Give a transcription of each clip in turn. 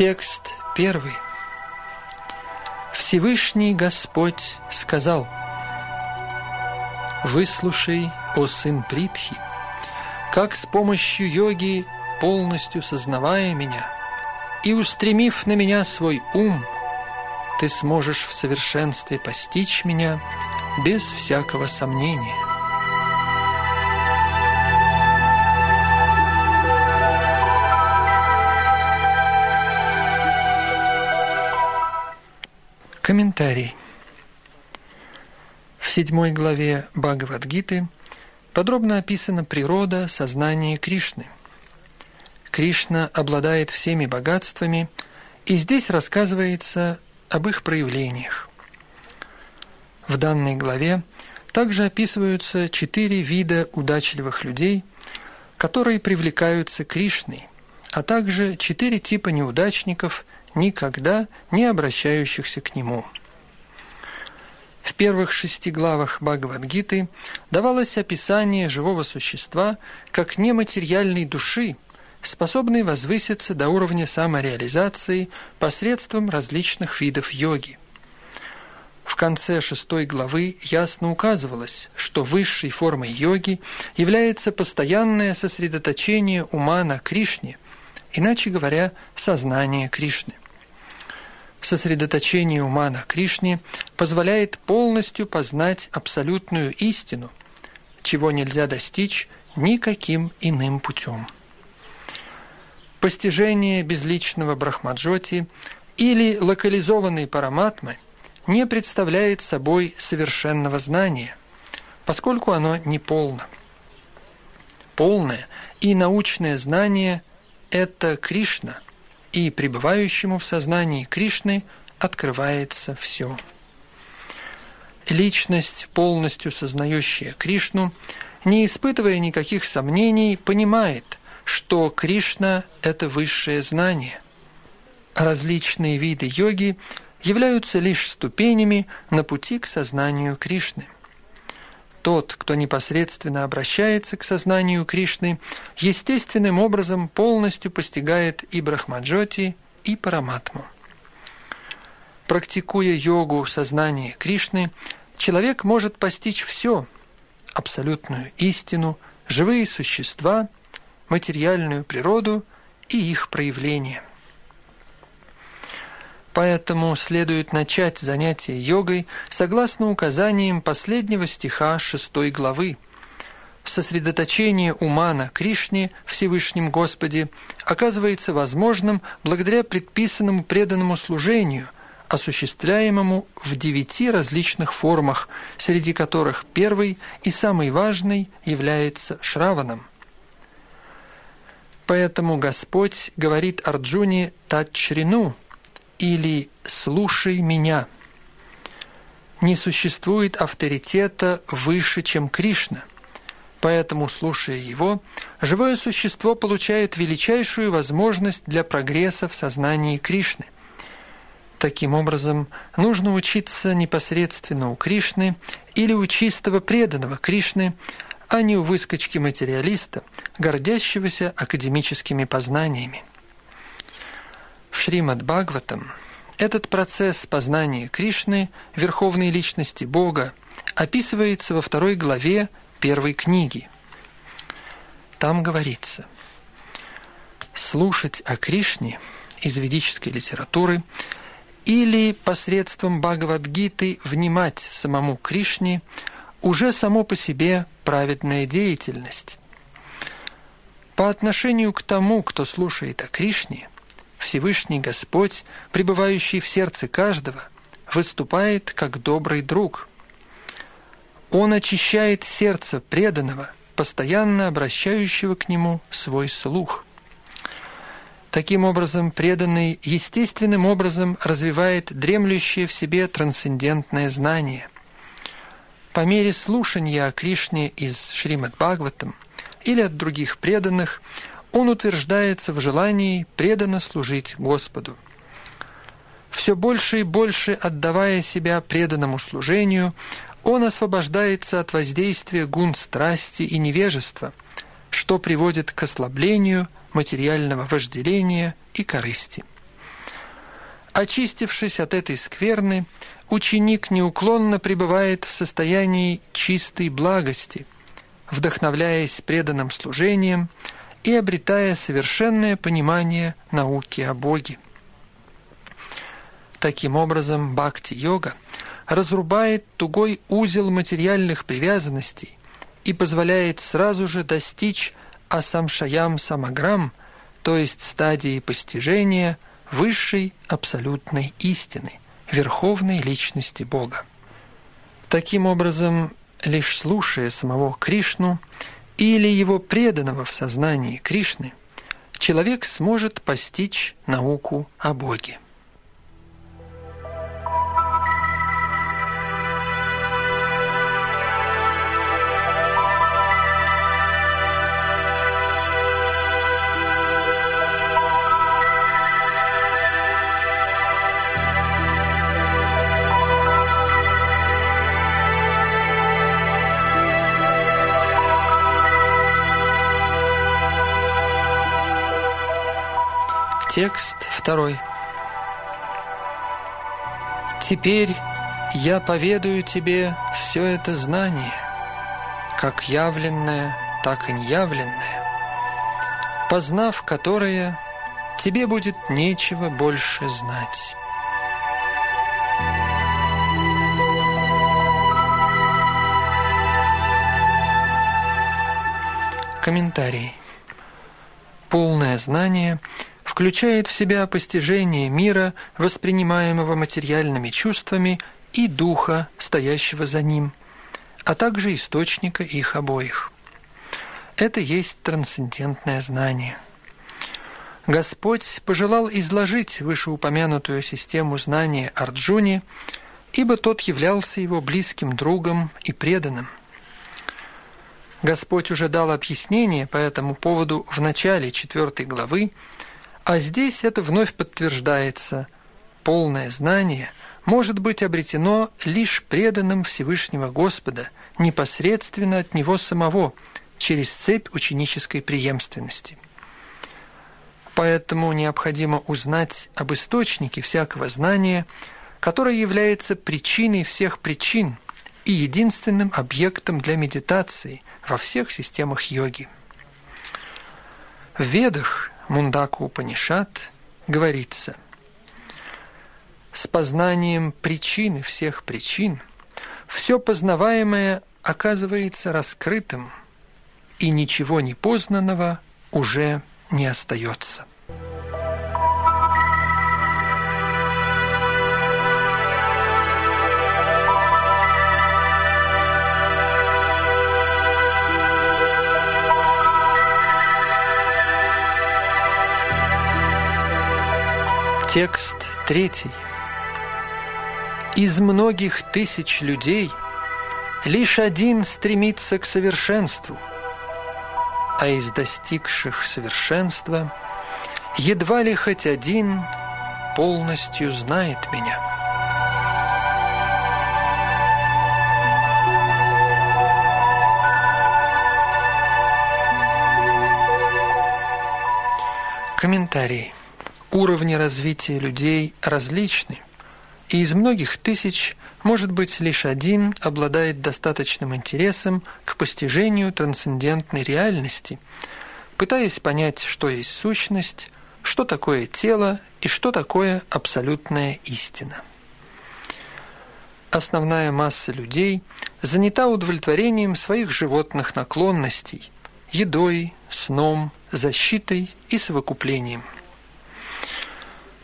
Текст первый. Всевышний Господь сказал, «Выслушай, о сын Притхи, как с помощью йоги, полностью сознавая меня и устремив на меня свой ум, ты сможешь в совершенстве постичь меня без всякого сомнения». Комментарий. В седьмой главе Бхагавадгиты подробно описана природа сознания Кришны. Кришна обладает всеми богатствами, и здесь рассказывается об их проявлениях. В данной главе также описываются четыре вида удачливых людей, которые привлекаются Кришной, а также четыре типа неудачников, никогда не обращающихся к нему. В первых шести главах Бхагавадгиты давалось описание живого существа как нематериальной души, способной возвыситься до уровня самореализации посредством различных видов йоги. В конце шестой главы ясно указывалось, что высшей формой йоги является постоянное сосредоточение ума на Кришне, иначе говоря, сознание Кришны. Сосредоточение ума на Кришне позволяет полностью познать абсолютную истину, чего нельзя достичь никаким иным путем. Постижение безличного брахмаджоти или локализованной параматмы не представляет собой совершенного знания, поскольку оно не полно. Полное и научное знание – это Кришна, и пребывающему в сознании Кришны открывается все. Личность, полностью сознающая Кришну, не испытывая никаких сомнений, понимает, что Кришна – это высшее знание. Различные виды йоги являются лишь ступенями на пути к сознанию Кришны. Тот, кто непосредственно обращается к сознанию Кришны, естественным образом полностью постигает и Брахмаджоти, и Параматму. Практикуя йогу сознания Кришны, человек может постичь все – абсолютную истину, живые существа – материальную природу и их проявления. Поэтому следует начать занятие йогой согласно указаниям последнего стиха шестой главы. Сосредоточение ума на Кришне, Всевышнем Господе, оказывается возможным благодаря предписанному преданному служению, осуществляемому в девяти различных формах, среди которых первый и самый важный является шраваном. Поэтому Господь говорит Арджуне «Тачрину» или «Слушай меня». Не существует авторитета выше, чем Кришна. Поэтому, слушая его, живое существо получает величайшую возможность для прогресса в сознании Кришны. Таким образом, нужно учиться непосредственно у Кришны или у чистого преданного Кришны, а не у выскочки-материалиста, гордящегося академическими познаниями. В Шримад Бхагаватам этот процесс познания Кришны, верховной личности Бога, описывается во второй главе первой книги. Там говорится, слушать о Кришне из ведической литературы или посредством Бхагавадгиты внимать самому Кришне уже само по себе праведная деятельность. По отношению к тому, кто слушает о Кришне, Всевышний Господь, пребывающий в сердце каждого, выступает как добрый друг. Он очищает сердце преданного, постоянно обращающего к нему свой слух. Таким образом, преданный естественным образом развивает дремлющее в себе трансцендентное знание. По мере слушания о Кришне из Шримад Бхагаватам или от других преданных – он утверждается в желании преданно служить Господу. Все больше и больше отдавая себя преданному служению, он освобождается от воздействия гун страсти и невежества, что приводит к ослаблению материального вожделения и корысти. Очистившись от этой скверны, ученик неуклонно пребывает в состоянии чистой благости, вдохновляясь преданным служением – и обретая совершенное понимание науки о Боге. Таким образом, бхакти-йога разрубает тугой узел материальных привязанностей и позволяет сразу же достичь асамшаям самаграм, то есть стадии постижения высшей абсолютной истины, верховной личности Бога. Таким образом, лишь слушая самого Кришну – или его преданного в сознании Кришны, человек сможет постичь науку о Боге. Текст второй. Теперь я поведаю тебе все это знание, как явленное, так и неявленное, познав которое, тебе будет нечего больше знать. Комментарий. Полное знание – включает в себя постижение мира, воспринимаемого материальными чувствами, и духа, стоящего за ним, а также источника их обоих. Это есть трансцендентное знание. Господь пожелал изложить вышеупомянутую систему знания Арджуне, ибо тот являлся его близким другом и преданным. Господь уже дал объяснение по этому поводу в начале четвертой главы, а здесь это вновь подтверждается. Полное знание может быть обретено лишь преданным Всевышнего Господа, непосредственно от Него самого, через цепь ученической преемственности. Поэтому необходимо узнать об источнике всякого знания, которое является причиной всех причин и единственным объектом для медитации во всех системах йоги. В Ведах Мундаку Упанишат говорится, с познанием причины всех причин все познаваемое оказывается раскрытым, и ничего непознанного уже не остается. Текст третий. Из многих тысяч людей лишь один стремится к совершенству, а из достигших совершенства едва ли хоть один полностью знает меня. Уровни развития людей различны, и из многих тысяч, может быть, лишь один обладает достаточным интересом к постижению трансцендентной реальности, пытаясь понять, что есть сущность, что такое тело и что такое абсолютная истина. Основная масса людей занята удовлетворением своих животных наклонностей, едой, сном, защитой и совокуплением.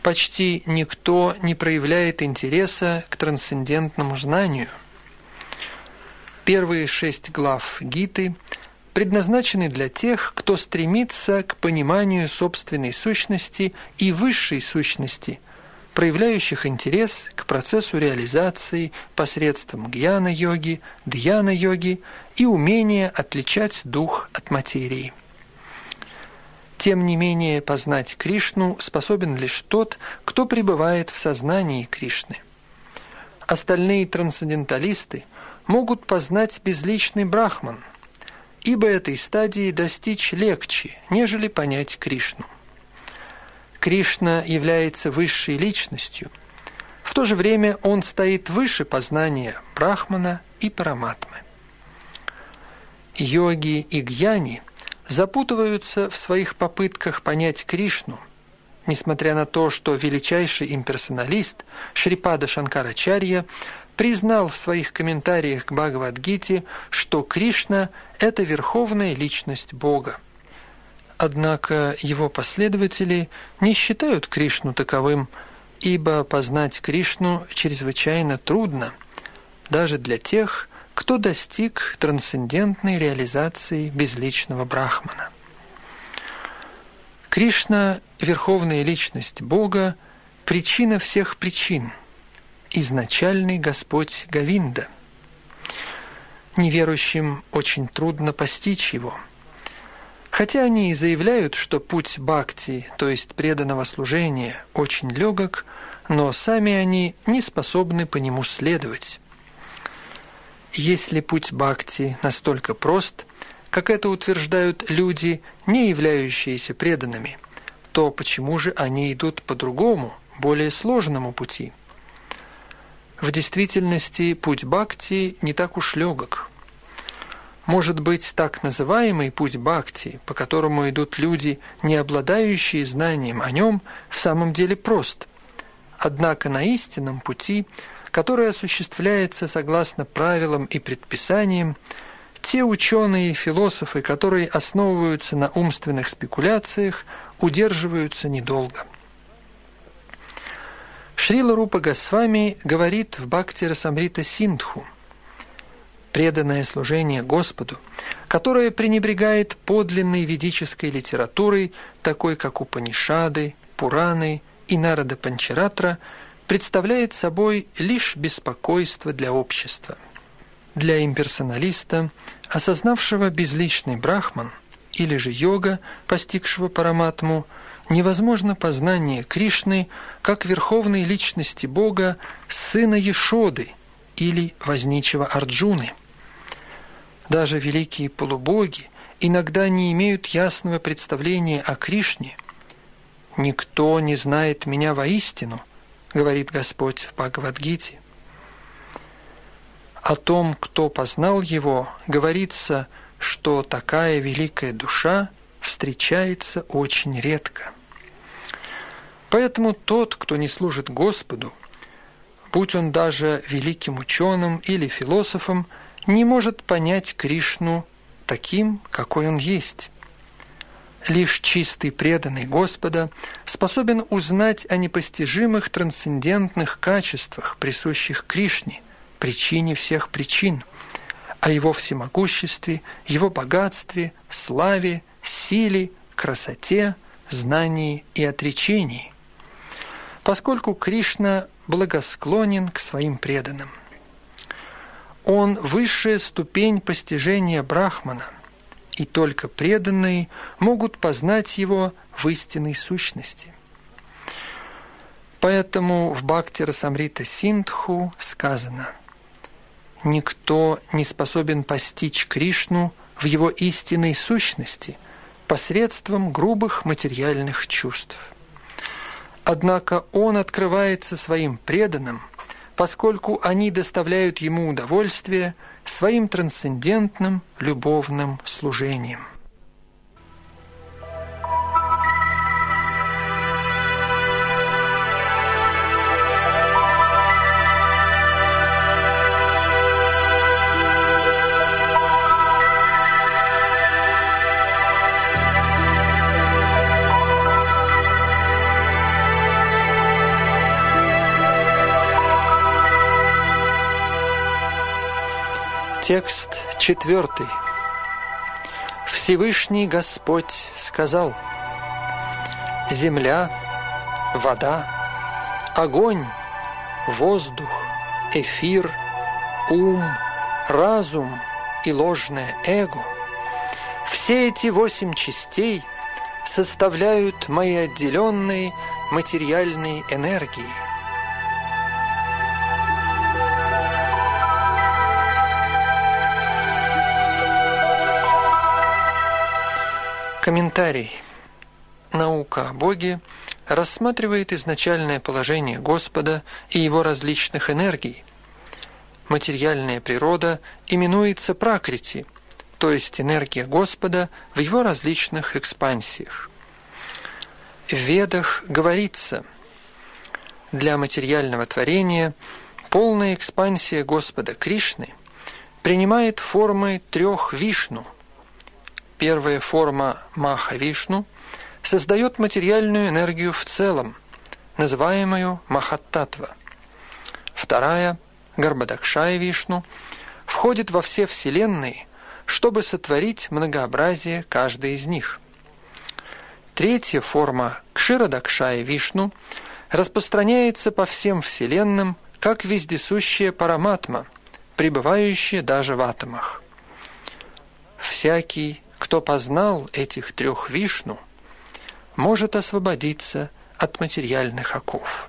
Почти никто не проявляет интереса к трансцендентному знанию. Первые шесть глав Гиты предназначены для тех, кто стремится к пониманию собственной сущности и высшей сущности, проявляющих интерес к процессу реализации посредством гьяна-йоги, дьяна-йоги и умения отличать дух от материи. Тем не менее, познать Кришну способен лишь тот, кто пребывает в сознании Кришны. Остальные трансценденталисты могут познать безличный брахман – ибо этой стадии достичь легче, нежели понять Кришну. Кришна является высшей личностью. В то же время он стоит выше познания Брахмана и Параматмы. Йоги и гьяни запутываются в своих попытках понять Кришну, несмотря на то, что величайший имперсоналист Шрипада Шанкарачарья признал в своих комментариях к Бхагавадгите, что Кришна – это верховная личность Бога. Однако его последователи не считают Кришну таковым, ибо познать Кришну чрезвычайно трудно, даже для тех, кто достиг трансцендентной реализации безличного брахмана. Кришна – верховная личность Бога, причина всех причин – изначальный Господь Гавинда. Неверующим очень трудно постичь его. Хотя они и заявляют, что путь бхакти, то есть преданного служения, очень легок, но сами они не способны по нему следовать. Если путь бхакти настолько прост, как это утверждают люди, не являющиеся преданными, то почему же они идут по другому, более сложному пути – в действительности путь бхакти не так уж легок. Может быть, так называемый путь бхакти, по которому идут люди, не обладающие знанием о нем, в самом деле прост. Однако на истинном пути, который осуществляется согласно правилам и предписаниям, те ученые и философы, которые основываются на умственных спекуляциях, удерживаются недолго. Шрила Рупа Госвами говорит в Бхакти Расамрита Синдху преданное служение Господу, которое пренебрегает подлинной ведической литературой, такой как Упанишады, Пураны и Нарада Панчаратра, представляет собой лишь беспокойство для общества. Для имперсоналиста, осознавшего безличный брахман, или же йога, постигшего параматму, невозможно познание Кришны как верховной личности Бога, сына Ешоды или возничего Арджуны. Даже великие полубоги иногда не имеют ясного представления о Кришне. «Никто не знает меня воистину», — говорит Господь в Бхагавадгите. О том, кто познал его, говорится, что такая великая душа встречается очень редко. Поэтому тот, кто не служит Господу, будь он даже великим ученым или философом, не может понять Кришну таким, какой он есть. Лишь чистый преданный Господа способен узнать о непостижимых трансцендентных качествах, присущих Кришне, причине всех причин, о его всемогуществе, его богатстве, славе, силе, красоте, знании и отречении поскольку Кришна благосклонен к своим преданным. Он – высшая ступень постижения Брахмана, и только преданные могут познать его в истинной сущности. Поэтому в Бхакти Расамрита Синдху сказано «Никто не способен постичь Кришну в его истинной сущности посредством грубых материальных чувств. Однако он открывается своим преданным, поскольку они доставляют ему удовольствие своим трансцендентным любовным служением». Текст четвертый. Всевышний Господь сказал, «Земля, вода, огонь, воздух, эфир, ум, разум и ложное эго – все эти восемь частей составляют мои отделенные материальные энергии – Комментарий. Наука о Боге рассматривает изначальное положение Господа и его различных энергий. Материальная природа именуется пракрити, то есть энергия Господа в его различных экспансиях. В Ведах говорится, для материального творения полная экспансия Господа Кришны принимает формы трех вишну – Первая форма Маха-Вишну создает материальную энергию в целом, называемую Махаттатва. Вторая, Гарбадакшая Вишну, входит во все вселенные, чтобы сотворить многообразие каждой из них. Третья форма Кширадакшая Вишну распространяется по всем вселенным, как вездесущая параматма, пребывающая даже в атомах. Всякий кто познал этих трех вишну, может освободиться от материальных оков.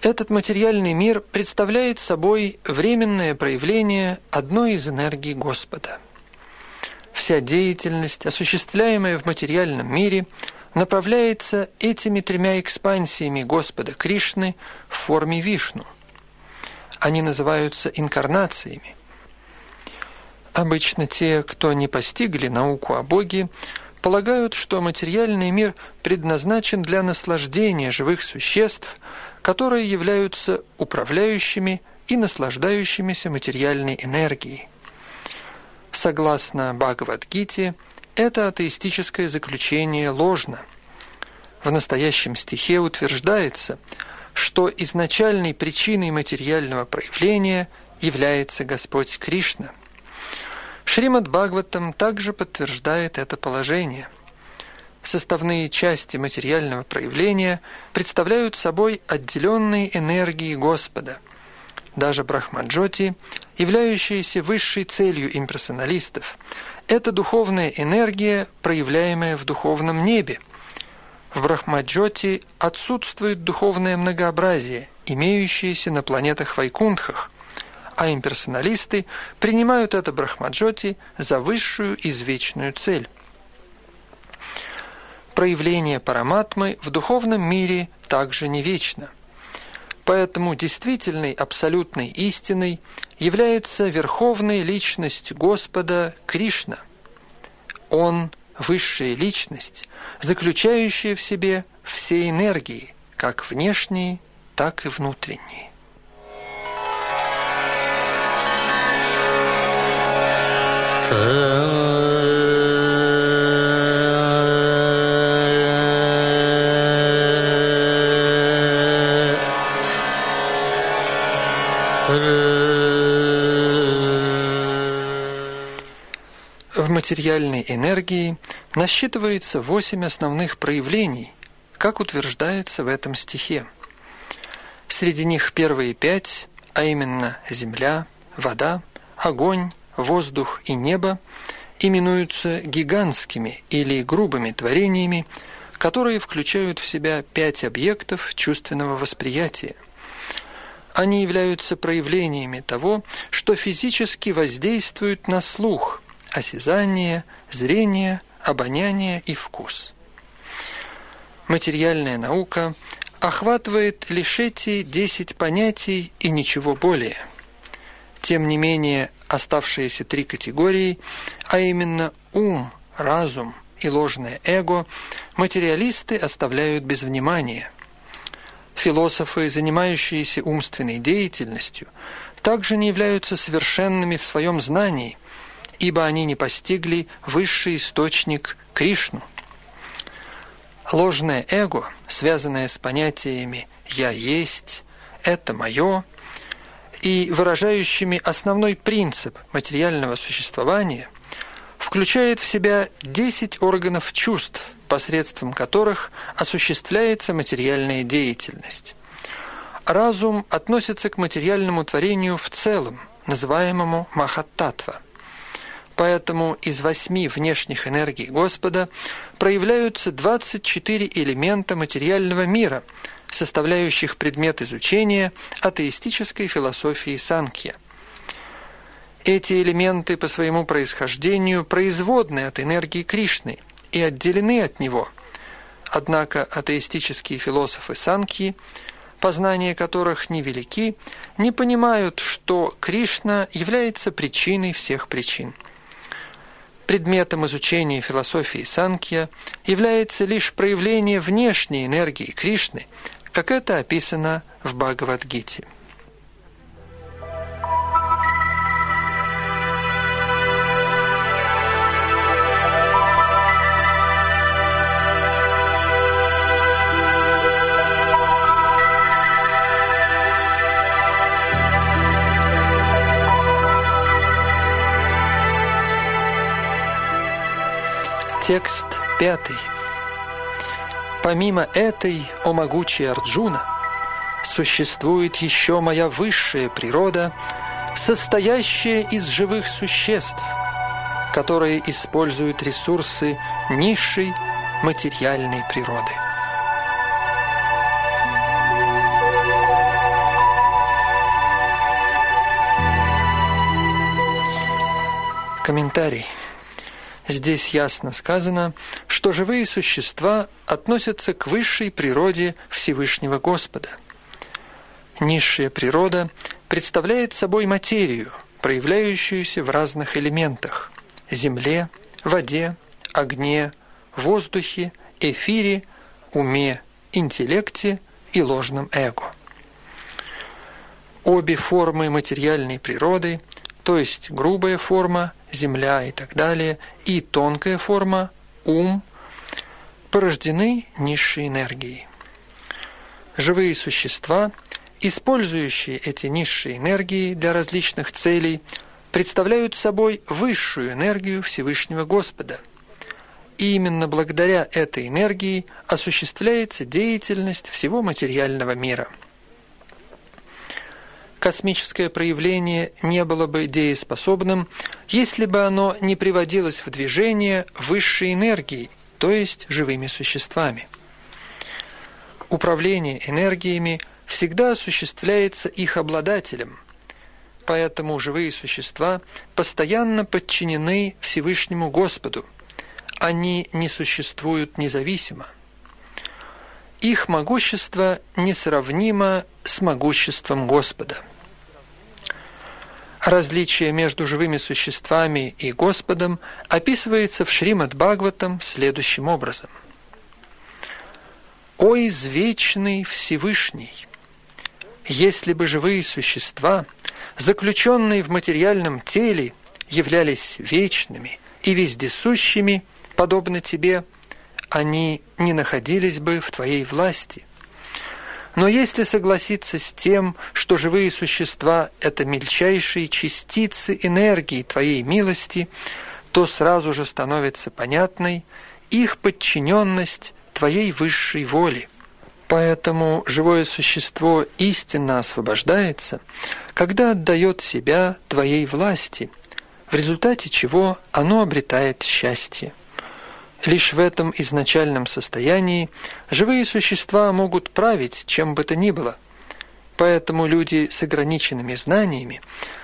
Этот материальный мир представляет собой временное проявление одной из энергий Господа. Вся деятельность, осуществляемая в материальном мире, направляется этими тремя экспансиями Господа Кришны в форме Вишну. Они называются инкарнациями, Обычно те, кто не постигли науку о Боге, полагают, что материальный мир предназначен для наслаждения живых существ, которые являются управляющими и наслаждающимися материальной энергией. Согласно Бхагавадгите, это атеистическое заключение ложно. В настоящем стихе утверждается, что изначальной причиной материального проявления является Господь Кришна – Шримад Бхагаватам также подтверждает это положение. Составные части материального проявления представляют собой отделенные энергии Господа. Даже Брахмаджоти, являющаяся высшей целью имперсоналистов, это духовная энергия, проявляемая в духовном небе. В Брахмаджоти отсутствует духовное многообразие, имеющееся на планетах Вайкунтхах – а имперсоналисты принимают это брахмаджоти за высшую извечную цель. Проявление параматмы в духовном мире также не вечно. Поэтому действительной абсолютной истиной является верховная личность Господа Кришна. Он – высшая личность, заключающая в себе все энергии, как внешние, так и внутренние. В материальной энергии насчитывается восемь основных проявлений, как утверждается в этом стихе. Среди них первые пять, а именно земля, вода, огонь, воздух и небо именуются гигантскими или грубыми творениями, которые включают в себя пять объектов чувственного восприятия. Они являются проявлениями того, что физически воздействует на слух, осязание, зрение, обоняние и вкус. Материальная наука охватывает лишь эти десять понятий и ничего более. Тем не менее, оставшиеся три категории, а именно ум, разум и ложное эго, материалисты оставляют без внимания. Философы, занимающиеся умственной деятельностью, также не являются совершенными в своем знании, ибо они не постигли высший источник Кришну. Ложное эго, связанное с понятиями «я есть», «это мое», и выражающими основной принцип материального существования, включает в себя 10 органов чувств, посредством которых осуществляется материальная деятельность. Разум относится к материальному творению в целом, называемому Махаттатва. Поэтому из восьми внешних энергий Господа проявляются 24 элемента материального мира – составляющих предмет изучения атеистической философии Санkhya. Эти элементы по своему происхождению производны от энергии Кришны и отделены от него. Однако атеистические философы Санkhи, познания которых невелики, не понимают, что Кришна является причиной всех причин. Предметом изучения философии Санkhya является лишь проявление внешней энергии Кришны – как это описано в Бхагавадгите. Текст пятый. Помимо этой, о могучий Арджуна, существует еще моя высшая природа, состоящая из живых существ, которые используют ресурсы низшей материальной природы. Комментарий. Здесь ясно сказано, что живые существа относятся к высшей природе Всевышнего Господа. Низшая природа представляет собой материю, проявляющуюся в разных элементах – земле, воде, огне, воздухе, эфире, уме, интеллекте и ложном эго. Обе формы материальной природы, то есть грубая форма земля и так далее, и тонкая форма, ум, порождены низшей энергией. Живые существа, использующие эти низшие энергии для различных целей, представляют собой высшую энергию Всевышнего Господа. И именно благодаря этой энергии осуществляется деятельность всего материального мира – космическое проявление не было бы дееспособным, если бы оно не приводилось в движение высшей энергией, то есть живыми существами. Управление энергиями всегда осуществляется их обладателем, поэтому живые существа постоянно подчинены Всевышнему Господу, они не существуют независимо. Их могущество несравнимо с могуществом Господа. Различие между живыми существами и Господом описывается в Шримад Бхагаватам следующим образом. «О извечный Всевышний! Если бы живые существа, заключенные в материальном теле, являлись вечными и вездесущими, подобно Тебе, они не находились бы в Твоей власти. Но если согласиться с тем, что живые существа – это мельчайшие частицы энергии Твоей милости, то сразу же становится понятной их подчиненность Твоей высшей воле. Поэтому живое существо истинно освобождается, когда отдает себя Твоей власти, в результате чего оно обретает счастье. Лишь в этом изначальном состоянии живые существа могут править чем бы то ни было. Поэтому люди с ограниченными знаниями,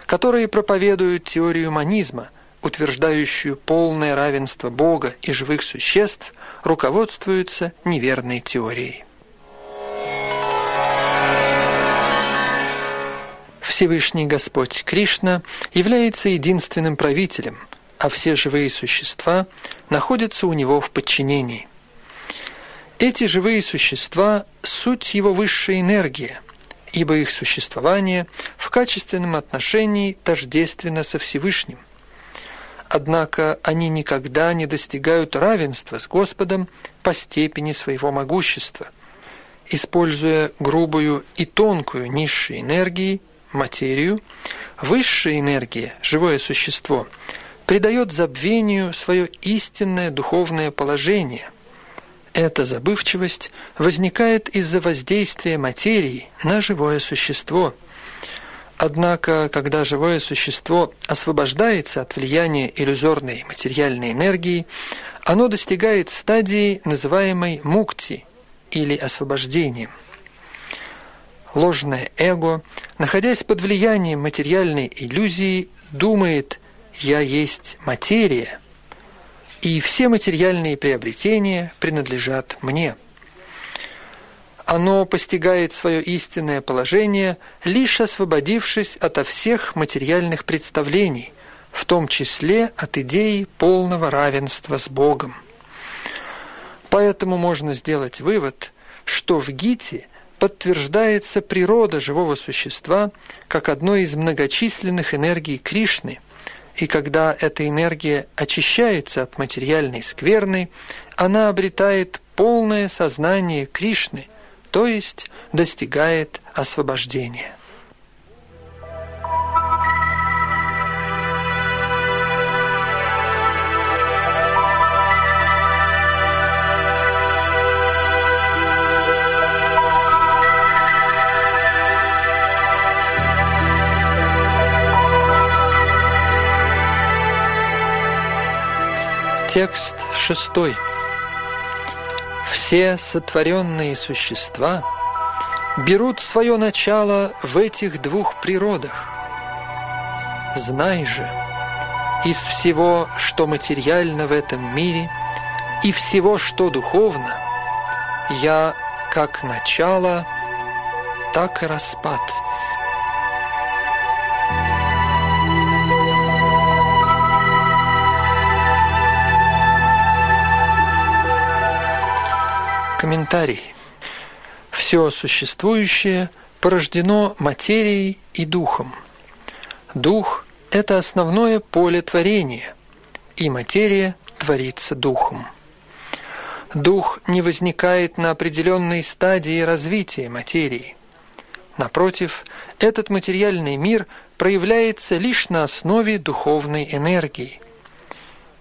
которые проповедуют теорию манизма, утверждающую полное равенство Бога и живых существ, руководствуются неверной теорией. Всевышний Господь Кришна является единственным правителем – а все живые существа находятся у него в подчинении. Эти живые существа – суть его высшая энергия, ибо их существование в качественном отношении тождественно со Всевышним. Однако они никогда не достигают равенства с Господом по степени своего могущества. Используя грубую и тонкую низшие энергии, материю, высшая энергия, живое существо – придает забвению свое истинное духовное положение. Эта забывчивость возникает из-за воздействия материи на живое существо. Однако, когда живое существо освобождается от влияния иллюзорной материальной энергии, оно достигает стадии, называемой мукти или освобождением. Ложное эго, находясь под влиянием материальной иллюзии, думает – «Я есть материя, и все материальные приобретения принадлежат мне». Оно постигает свое истинное положение, лишь освободившись ото всех материальных представлений, в том числе от идеи полного равенства с Богом. Поэтому можно сделать вывод, что в Гите подтверждается природа живого существа как одной из многочисленных энергий Кришны, и когда эта энергия очищается от материальной скверны, она обретает полное сознание Кришны, то есть достигает освобождения. Текст шестой. Все сотворенные существа берут свое начало в этих двух природах. Знай же, из всего, что материально в этом мире, и всего, что духовно, я как начало, так и распад – Комментарий. Все существующее порождено материей и духом. Дух – это основное поле творения, и материя творится духом. Дух не возникает на определенной стадии развития материи. Напротив, этот материальный мир проявляется лишь на основе духовной энергии.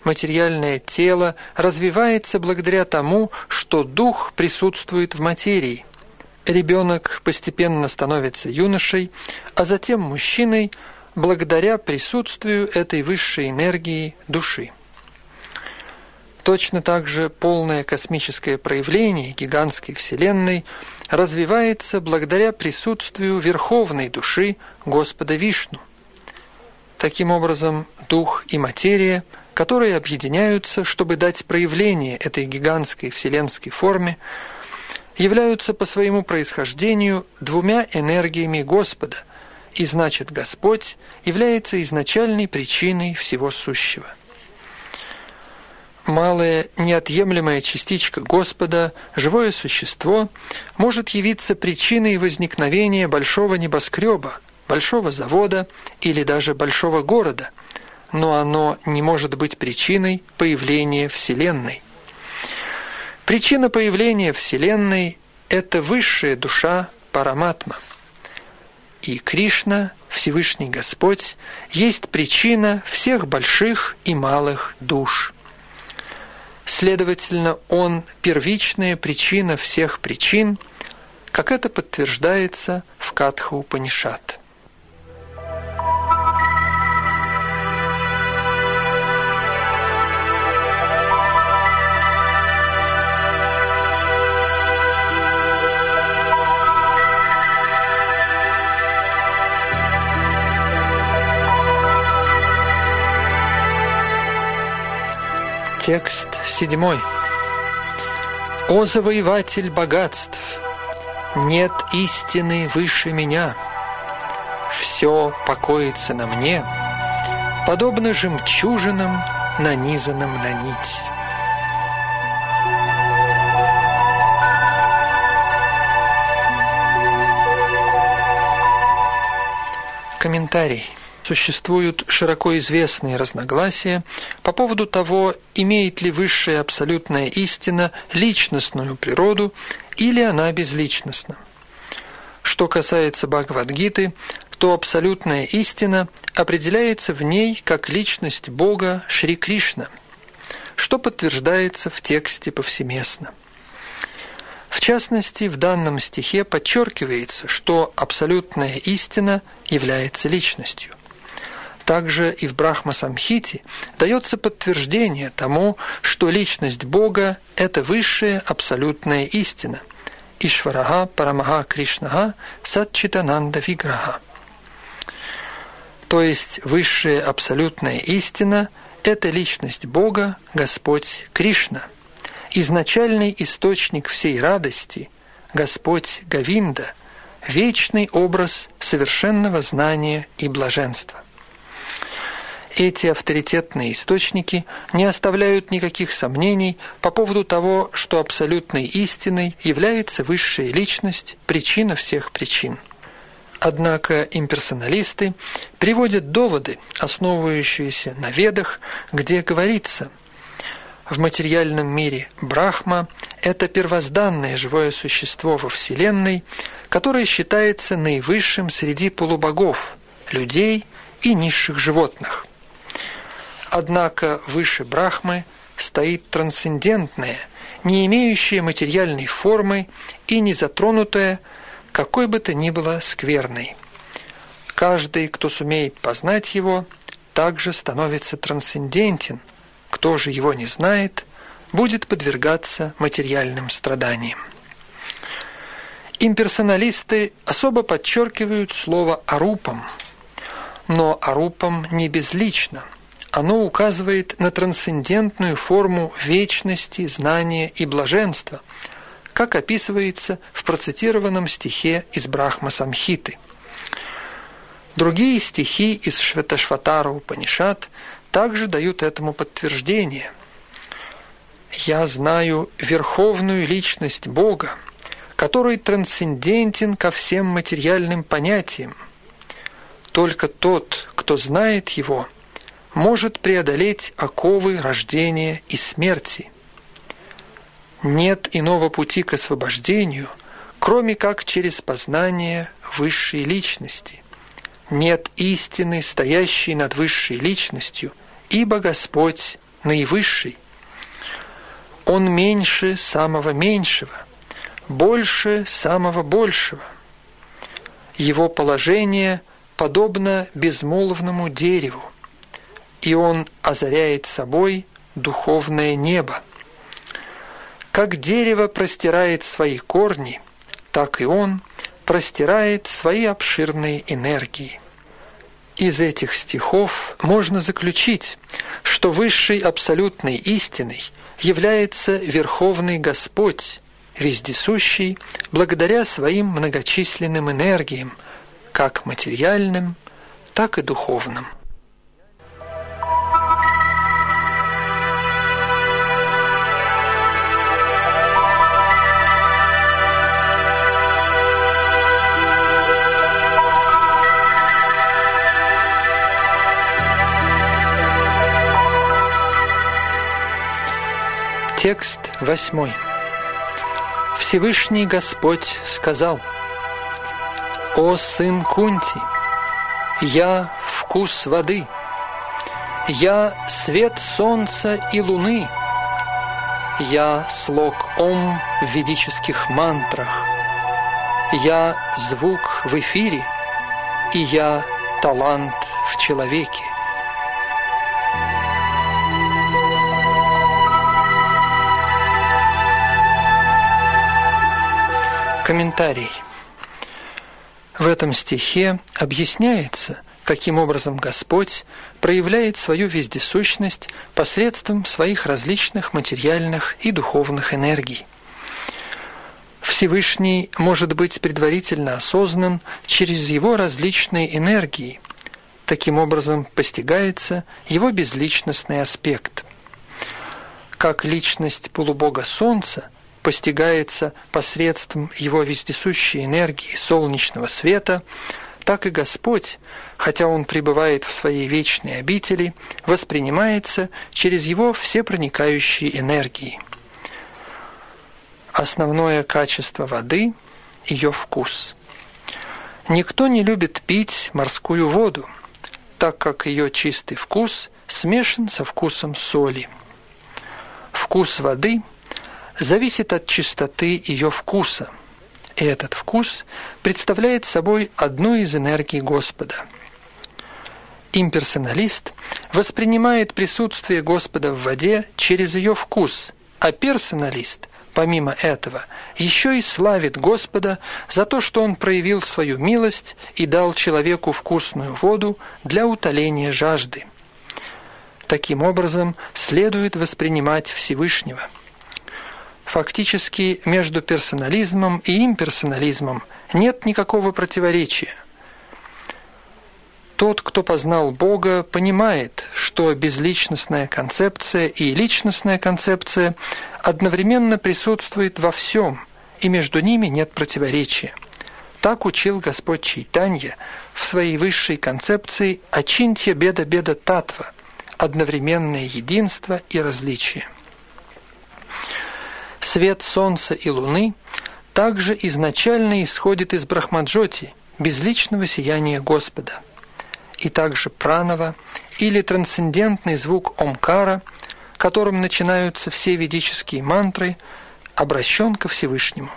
Материальное тело развивается благодаря тому, что дух присутствует в материи. Ребенок постепенно становится юношей, а затем мужчиной благодаря присутствию этой высшей энергии души. Точно так же полное космическое проявление гигантской Вселенной развивается благодаря присутствию верховной души Господа Вишну. Таким образом, дух и материя – которые объединяются, чтобы дать проявление этой гигантской вселенской форме, являются по своему происхождению двумя энергиями Господа, и значит Господь является изначальной причиной всего сущего. Малая неотъемлемая частичка Господа, живое существо, может явиться причиной возникновения большого небоскреба, большого завода или даже большого города – но оно не может быть причиной появления Вселенной. Причина появления Вселенной – это высшая душа Параматма. И Кришна, Всевышний Господь, есть причина всех больших и малых душ. Следовательно, Он – первичная причина всех причин, как это подтверждается в Катха Упанишат. Текст седьмой. «О завоеватель богатств! Нет истины выше меня. Все покоится на мне, подобно жемчужинам, нанизанным на нить». Комментарий. Существуют широко известные разногласия по поводу того, имеет ли высшая абсолютная истина личностную природу или она безличностна. Что касается Бхагавадгиты, то абсолютная истина определяется в ней как личность Бога Шри Кришна, что подтверждается в тексте повсеместно. В частности, в данном стихе подчеркивается, что абсолютная истина является личностью. Также и в Брахма-самхите дается подтверждение тому, что личность Бога – это высшая абсолютная истина. Ишварага Парамага Кришнага Сатчитананда Виграха. То есть высшая абсолютная истина – это личность Бога, Господь Кришна. Изначальный источник всей радости, Господь Гавинда – вечный образ совершенного знания и блаженства. Эти авторитетные источники не оставляют никаких сомнений по поводу того, что абсолютной истиной является высшая личность, причина всех причин. Однако имперсоналисты приводят доводы, основывающиеся на ведах, где говорится – в материальном мире Брахма – это первозданное живое существо во Вселенной, которое считается наивысшим среди полубогов, людей и низших животных – Однако выше Брахмы стоит трансцендентное, не имеющее материальной формы и не затронутое какой бы то ни было скверной. Каждый, кто сумеет познать его, также становится трансцендентен. Кто же его не знает, будет подвергаться материальным страданиям. Имперсоналисты особо подчеркивают слово «арупам», но «арупам» не безлично – оно указывает на трансцендентную форму вечности, знания и блаженства, как описывается в процитированном стихе из Брахма Самхиты. Другие стихи из Шветашватара Упанишат также дают этому подтверждение. «Я знаю верховную личность Бога, который трансцендентен ко всем материальным понятиям. Только тот, кто знает его – может преодолеть оковы рождения и смерти. Нет иного пути к освобождению, кроме как через познание высшей личности. Нет истины, стоящей над высшей личностью, ибо Господь наивысший. Он меньше самого меньшего, больше самого большего. Его положение подобно безмолвному дереву и он озаряет собой духовное небо. Как дерево простирает свои корни, так и он простирает свои обширные энергии. Из этих стихов можно заключить, что высшей абсолютной истиной является Верховный Господь, вездесущий, благодаря своим многочисленным энергиям, как материальным, так и духовным. Текст восьмой. Всевышний Господь сказал, «О сын Кунти, я вкус воды, я свет солнца и луны, я слог Ом в ведических мантрах, я звук в эфире, и я талант в человеке. Комментарий. В этом стихе объясняется, Таким образом, Господь проявляет свою вездесущность посредством своих различных материальных и духовных энергий. Всевышний может быть предварительно осознан через его различные энергии. Таким образом постигается его безличностный аспект. Как личность полубога Солнца постигается посредством его вездесущей энергии солнечного света, так и Господь, хотя Он пребывает в своей вечной обители, воспринимается через его всепроникающие энергии. Основное качество воды – ее вкус. Никто не любит пить морскую воду, так как ее чистый вкус смешан со вкусом соли. Вкус воды зависит от чистоты ее вкуса – и этот вкус представляет собой одну из энергий Господа. Имперсоналист воспринимает присутствие Господа в воде через ее вкус, а персоналист, помимо этого, еще и славит Господа за то, что Он проявил свою милость и дал человеку вкусную воду для утоления жажды. Таким образом, следует воспринимать Всевышнего – Фактически между персонализмом и имперсонализмом нет никакого противоречия. Тот, кто познал Бога, понимает, что безличностная концепция и личностная концепция одновременно присутствуют во всем, и между ними нет противоречия. Так учил Господь Чайтанья в своей высшей концепции «Очинтья беда-беда татва» – одновременное единство и различие. Свет Солнца и Луны также изначально исходит из Брахмаджоти, безличного сияния Господа. И также пранова или трансцендентный звук Омкара, которым начинаются все ведические мантры, обращен ко Всевышнему.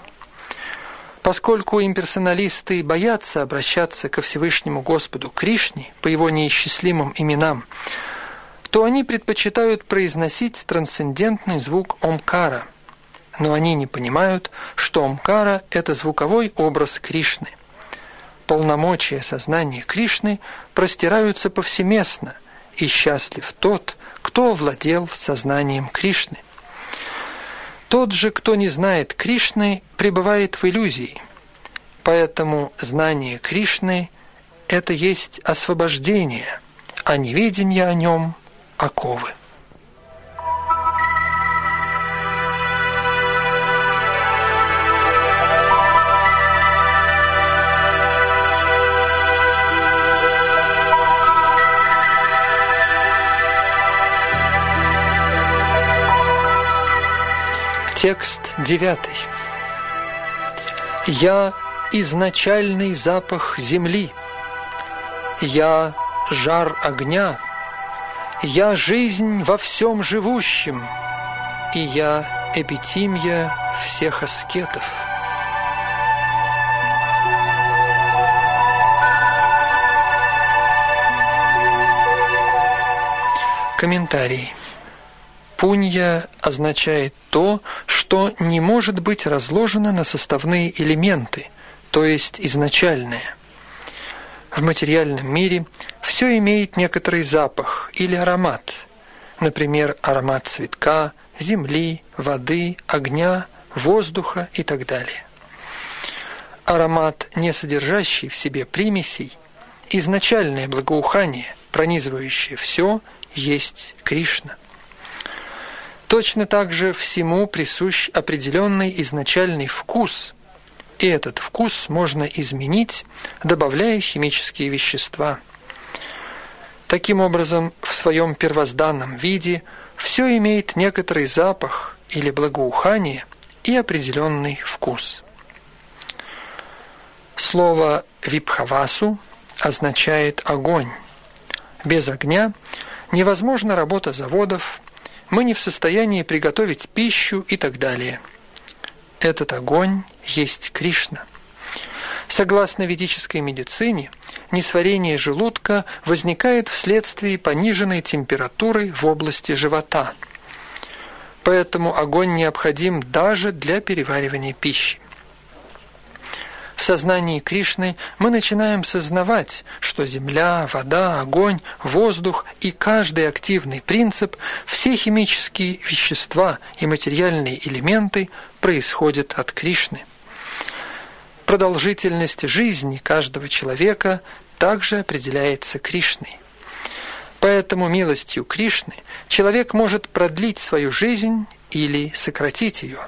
Поскольку имперсоналисты боятся обращаться ко Всевышнему Господу Кришне по его неисчислимым именам, то они предпочитают произносить трансцендентный звук Омкара – но они не понимают, что Омкара – это звуковой образ Кришны. Полномочия сознания Кришны простираются повсеместно, и счастлив тот, кто овладел сознанием Кришны. Тот же, кто не знает Кришны, пребывает в иллюзии. Поэтому знание Кришны – это есть освобождение, а неведение о нем – оковы. Текст девятый. Я изначальный запах земли, Я жар огня, Я жизнь во всем живущем, И я эпитимия всех аскетов. Комментарий. Пунья означает то, что не может быть разложено на составные элементы, то есть изначальное. В материальном мире все имеет некоторый запах или аромат, например, аромат цветка, земли, воды, огня, воздуха и так далее. Аромат, не содержащий в себе примесей, изначальное благоухание, пронизывающее все, есть Кришна. Точно так же всему присущ определенный изначальный вкус, и этот вкус можно изменить, добавляя химические вещества. Таким образом, в своем первозданном виде все имеет некоторый запах или благоухание и определенный вкус. Слово «випхавасу» означает «огонь». Без огня невозможна работа заводов, мы не в состоянии приготовить пищу и так далее. Этот огонь есть Кришна. Согласно ведической медицине, несварение желудка возникает вследствие пониженной температуры в области живота. Поэтому огонь необходим даже для переваривания пищи. В сознании Кришны мы начинаем сознавать, что земля, вода, огонь, воздух и каждый активный принцип, все химические вещества и материальные элементы происходят от Кришны. Продолжительность жизни каждого человека также определяется Кришной. Поэтому милостью Кришны человек может продлить свою жизнь или сократить ее.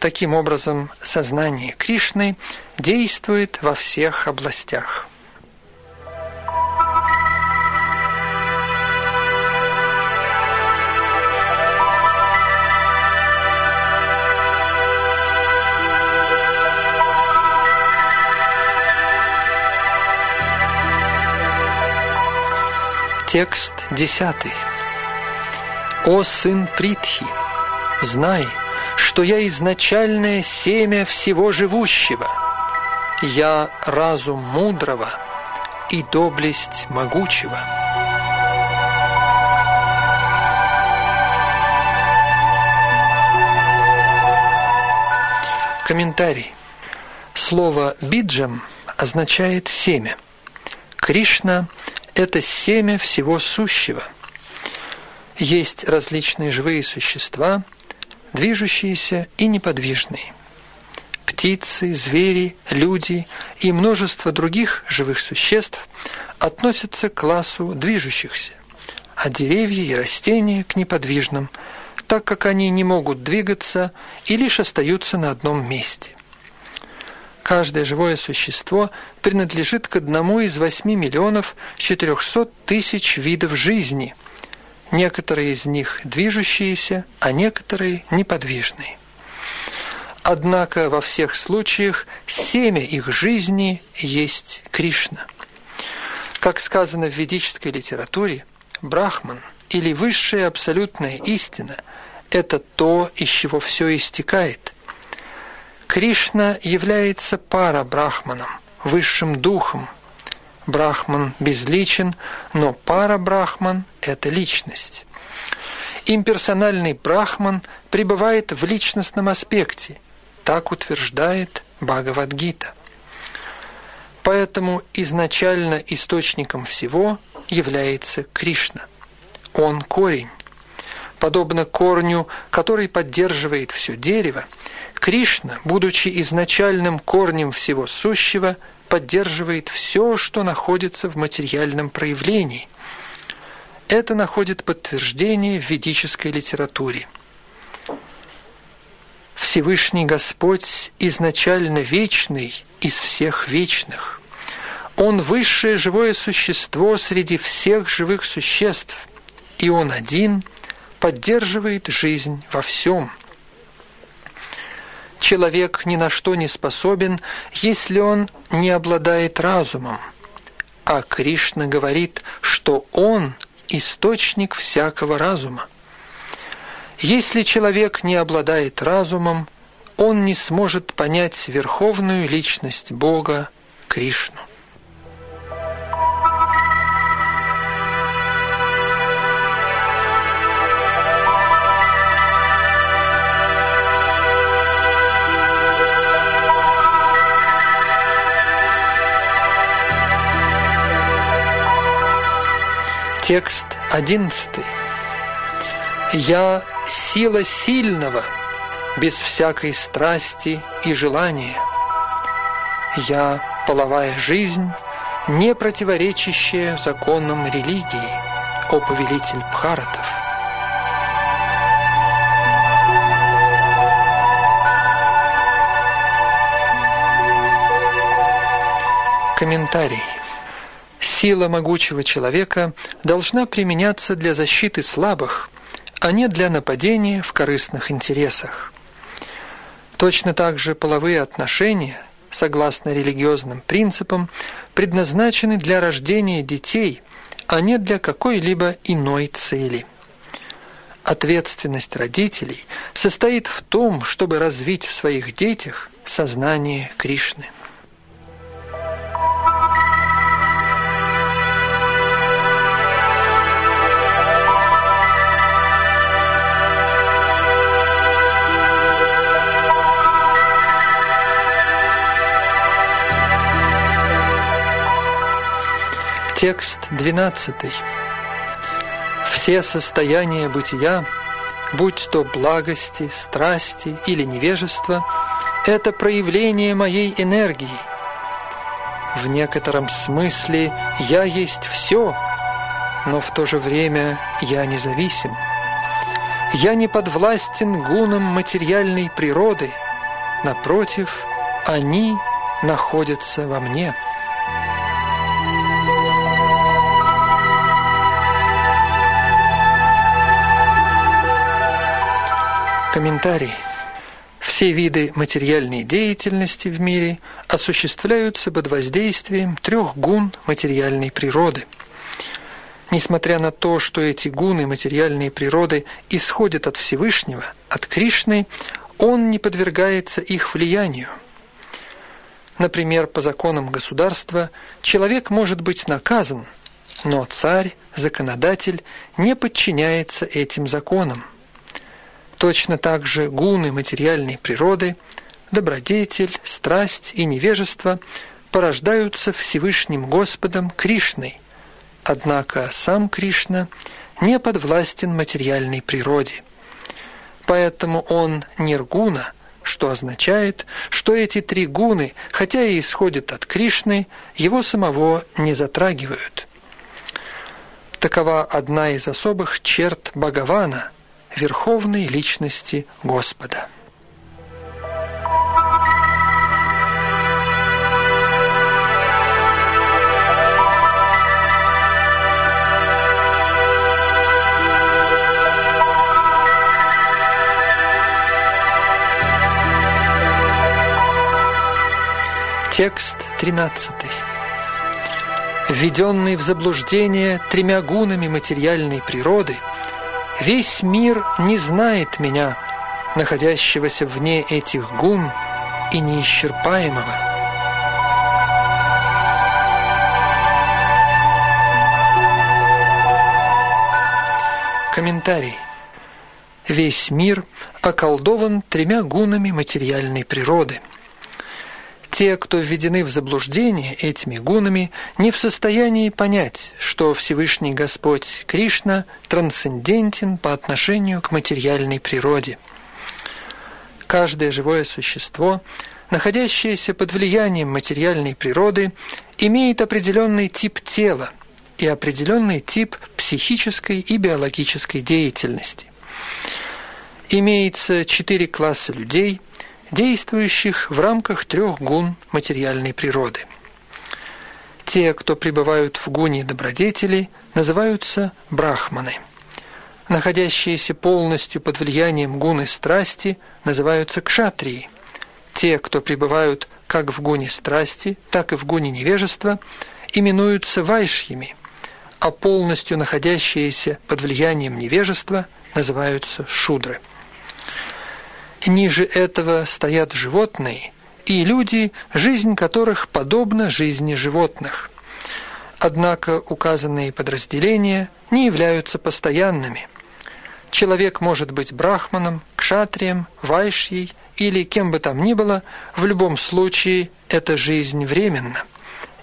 Таким образом, сознание Кришны действует во всех областях. Текст десятый. «О сын Притхи, знай, что я изначальное семя всего живущего. Я разум мудрого и доблесть могучего». Комментарий. Слово «биджам» означает «семя». Кришна – это семя всего сущего. Есть различные живые существа, движущиеся и неподвижные. Птицы, звери, люди и множество других живых существ относятся к классу движущихся, а деревья и растения к неподвижным, так как они не могут двигаться и лишь остаются на одном месте. Каждое живое существо принадлежит к одному из 8 миллионов 400 тысяч видов жизни. Некоторые из них движущиеся, а некоторые неподвижные. Однако во всех случаях семя их жизни есть Кришна. Как сказано в ведической литературе, Брахман или высшая абсолютная истина – это то, из чего все истекает – Кришна является пара-брахманом, высшим духом. Брахман безличен, но пара-брахман – это личность. Имперсональный брахман пребывает в личностном аспекте, так утверждает Бхагавадгита. Поэтому изначально источником всего является Кришна. Он корень. Подобно корню, который поддерживает все дерево, Кришна, будучи изначальным корнем всего сущего, поддерживает все, что находится в материальном проявлении. Это находит подтверждение в ведической литературе. Всевышний Господь изначально вечный из всех вечных. Он высшее живое существо среди всех живых существ, и Он один поддерживает жизнь во всем – Человек ни на что не способен, если он не обладает разумом. А Кришна говорит, что он – источник всякого разума. Если человек не обладает разумом, он не сможет понять верховную личность Бога Кришну. Текст одиннадцатый. «Я сила сильного, без всякой страсти и желания. Я половая жизнь, не противоречащая законам религии, о повелитель Бхаратов». Комментарий. Сила могучего человека должна применяться для защиты слабых, а не для нападения в корыстных интересах. Точно так же половые отношения, согласно религиозным принципам, предназначены для рождения детей, а не для какой-либо иной цели. Ответственность родителей состоит в том, чтобы развить в своих детях сознание Кришны. Текст 12. Все состояния бытия, будь то благости, страсти или невежества, это проявление моей энергии. В некотором смысле я есть все, но в то же время я независим. Я не подвластен гунам материальной природы, напротив, они находятся во мне. Комментарий. Все виды материальной деятельности в мире осуществляются под воздействием трех гун материальной природы. Несмотря на то, что эти гуны материальной природы исходят от Всевышнего, от Кришны, он не подвергается их влиянию. Например, по законам государства человек может быть наказан, но царь, законодатель не подчиняется этим законам. Точно так же гуны материальной природы, добродетель, страсть и невежество порождаются Всевышним Господом Кришной, однако сам Кришна не подвластен материальной природе. Поэтому он ниргуна, что означает, что эти три гуны, хотя и исходят от Кришны, его самого не затрагивают. Такова одна из особых черт Бхагавана – верховной личности Господа. Текст 13. Введенный в заблуждение тремя гунами материальной природы – Весь мир не знает меня, находящегося вне этих гун и неисчерпаемого. Комментарий. Весь мир околдован тремя гунами материальной природы – те, кто введены в заблуждение этими гунами, не в состоянии понять, что Всевышний Господь Кришна трансцендентен по отношению к материальной природе. Каждое живое существо, находящееся под влиянием материальной природы, имеет определенный тип тела и определенный тип психической и биологической деятельности. Имеется четыре класса людей – действующих в рамках трех гун материальной природы. Те, кто пребывают в гуне добродетелей, называются брахманы. Находящиеся полностью под влиянием гуны страсти, называются кшатрии. Те, кто пребывают как в гуне страсти, так и в гуне невежества, именуются вайшьями, а полностью находящиеся под влиянием невежества называются шудры. Ниже этого стоят животные и люди, жизнь которых подобна жизни животных. Однако указанные подразделения не являются постоянными. Человек может быть брахманом, кшатрием, вайшьей или кем бы там ни было, в любом случае эта жизнь временна.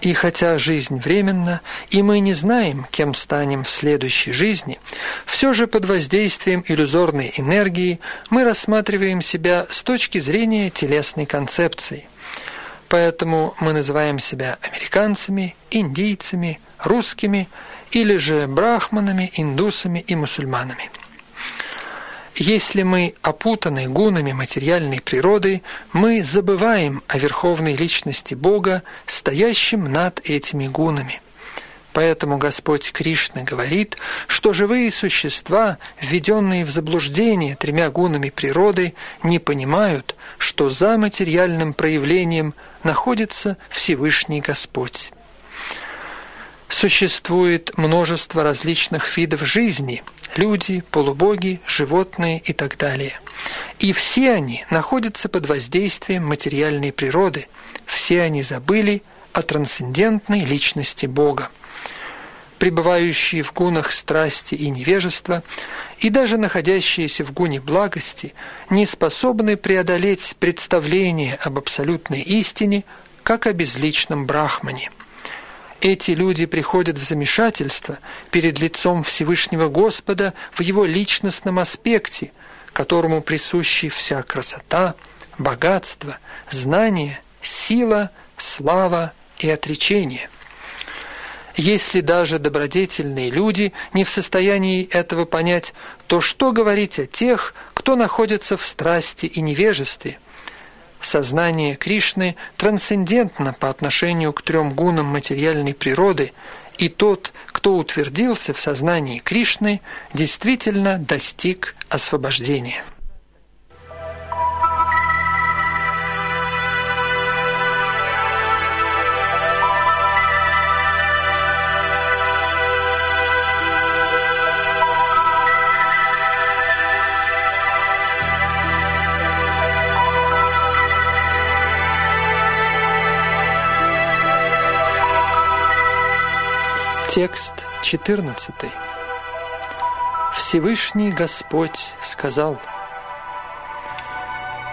И хотя жизнь временна, и мы не знаем, кем станем в следующей жизни, все же под воздействием иллюзорной энергии мы рассматриваем себя с точки зрения телесной концепции. Поэтому мы называем себя американцами, индийцами, русскими или же брахманами, индусами и мусульманами. Если мы опутаны гунами материальной природы, мы забываем о верховной личности Бога, стоящем над этими гунами. Поэтому Господь Кришна говорит, что живые существа, введенные в заблуждение тремя гунами природы, не понимают, что за материальным проявлением находится Всевышний Господь. Существует множество различных видов жизни – люди, полубоги, животные и так далее. И все они находятся под воздействием материальной природы, все они забыли о трансцендентной личности Бога. Пребывающие в гунах страсти и невежества, и даже находящиеся в гуне благости, не способны преодолеть представление об абсолютной истине, как о безличном брахмане. Эти люди приходят в замешательство перед лицом Всевышнего Господа в его личностном аспекте, которому присущи вся красота, богатство, знание, сила, слава и отречение. Если даже добродетельные люди не в состоянии этого понять, то что говорить о тех, кто находится в страсти и невежестве – Сознание Кришны трансцендентно по отношению к трем гунам материальной природы, и тот, кто утвердился в сознании Кришны, действительно достиг освобождения. Текст 14. Всевышний Господь сказал,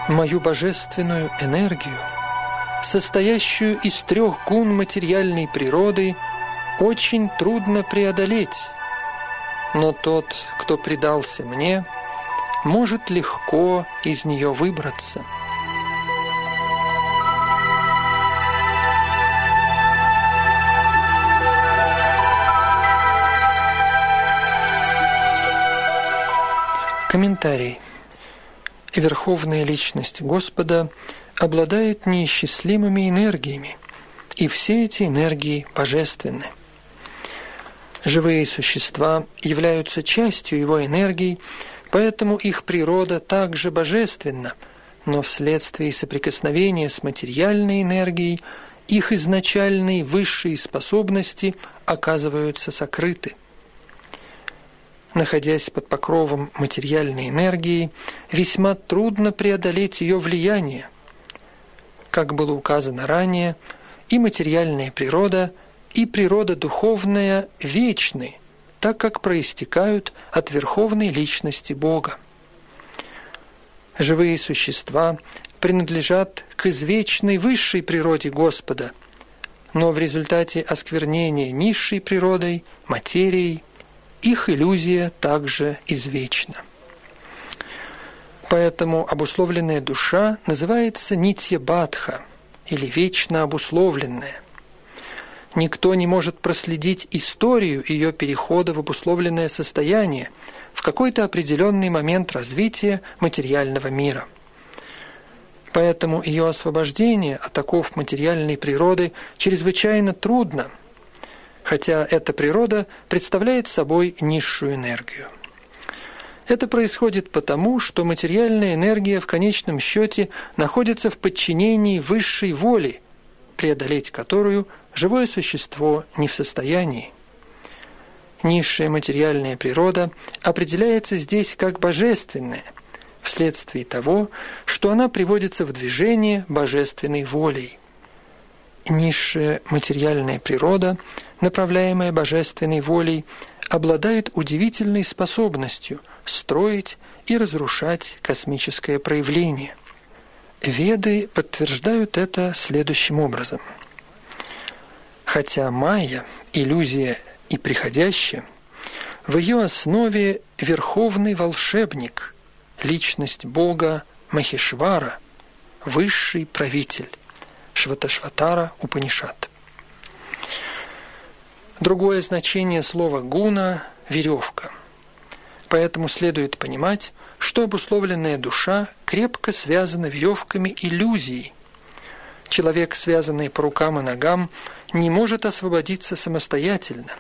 «Мою божественную энергию, состоящую из трех гун материальной природы, очень трудно преодолеть, но тот, кто предался мне, может легко из нее выбраться». Комментарий. Верховная личность Господа обладает неисчислимыми энергиями, и все эти энергии божественны. Живые существа являются частью его энергий, поэтому их природа также божественна, но вследствие соприкосновения с материальной энергией их изначальные высшие способности оказываются сокрыты находясь под покровом материальной энергии, весьма трудно преодолеть ее влияние. Как было указано ранее, и материальная природа, и природа духовная вечны, так как проистекают от верховной личности Бога. Живые существа принадлежат к извечной высшей природе Господа, но в результате осквернения низшей природой, материей, их иллюзия также извечна. Поэтому обусловленная душа называется нитья бадха или вечно обусловленная. Никто не может проследить историю ее перехода в обусловленное состояние в какой-то определенный момент развития материального мира. Поэтому ее освобождение от оков материальной природы чрезвычайно трудно – хотя эта природа представляет собой низшую энергию. Это происходит потому, что материальная энергия в конечном счете находится в подчинении высшей воли, преодолеть которую живое существо не в состоянии. Низшая материальная природа определяется здесь как божественная, вследствие того, что она приводится в движение божественной волей. Низшая материальная природа направляемая божественной волей, обладает удивительной способностью строить и разрушать космическое проявление. Веды подтверждают это следующим образом. Хотя майя, иллюзия и приходящее, в ее основе верховный волшебник, личность Бога Махишвара, высший правитель, Шваташватара Упанишат. Другое значение слова «гуна» – «веревка». Поэтому следует понимать, что обусловленная душа крепко связана веревками иллюзий. Человек, связанный по рукам и ногам, не может освободиться самостоятельно.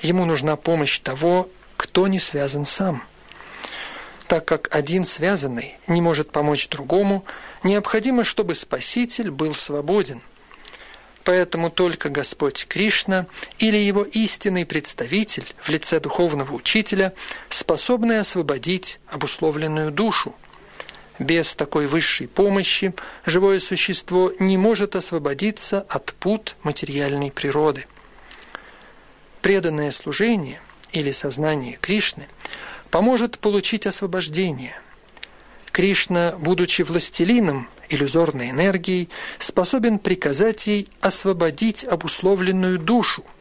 Ему нужна помощь того, кто не связан сам. Так как один связанный не может помочь другому, необходимо, чтобы Спаситель был свободен – Поэтому только Господь Кришна или его истинный представитель в лице духовного учителя способны освободить обусловленную душу. Без такой высшей помощи живое существо не может освободиться от пут материальной природы. Преданное служение или сознание Кришны поможет получить освобождение. Кришна, будучи властелином иллюзорной энергией, способен приказать ей освободить обусловленную душу –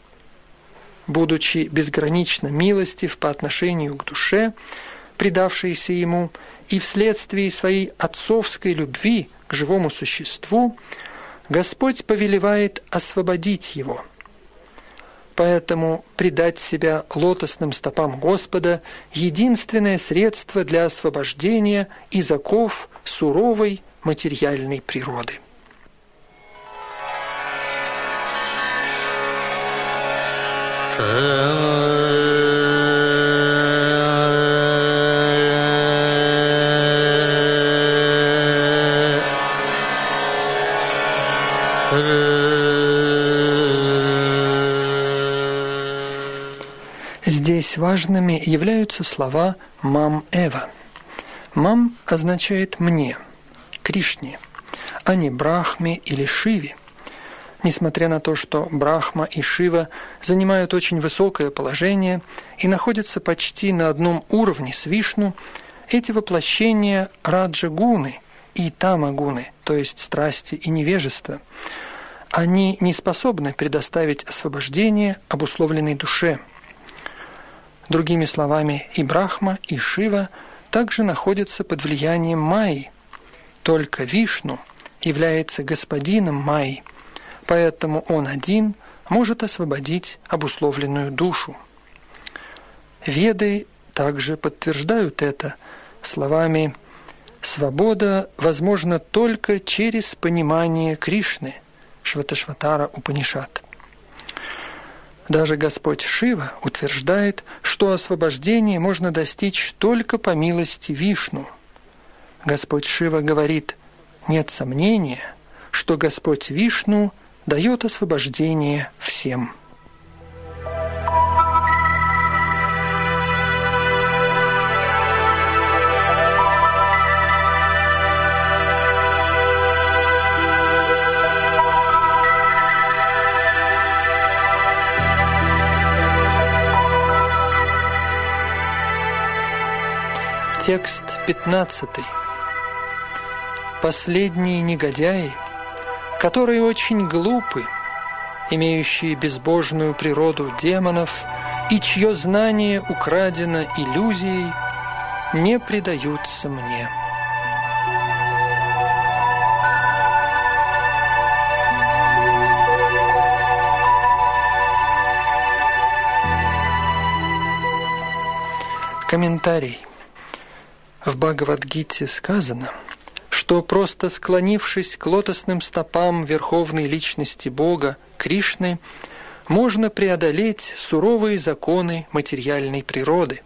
будучи безгранично милостив по отношению к душе, предавшейся ему, и вследствие своей отцовской любви к живому существу, Господь повелевает освободить его. Поэтому предать себя лотосным стопам Господа – единственное средство для освобождения из оков суровой материальной природы. Здесь важными являются слова «мам Эва». «Мам» означает «мне», Кришне, а не Брахме или Шиве. Несмотря на то, что Брахма и Шива занимают очень высокое положение и находятся почти на одном уровне с Вишну, эти воплощения Раджагуны и Тамагуны, то есть страсти и невежества, они не способны предоставить освобождение обусловленной душе. Другими словами, и Брахма, и Шива также находятся под влиянием Майи. Только Вишну является господином Майи, поэтому он один может освободить обусловленную душу. Веды также подтверждают это словами «Свобода возможна только через понимание Кришны» Шваташватара Упанишат. Даже Господь Шива утверждает, что освобождение можно достичь только по милости Вишну. Господь Шива говорит, нет сомнения, что Господь Вишну дает освобождение всем. Текст 15. Последние негодяи – которые очень глупы, имеющие безбожную природу демонов и чье знание украдено иллюзией, не предаются мне. Комментарий. В Бхагавадгите сказано – что просто склонившись к лотосным стопам верховной личности Бога, Кришны, можно преодолеть суровые законы материальной природы.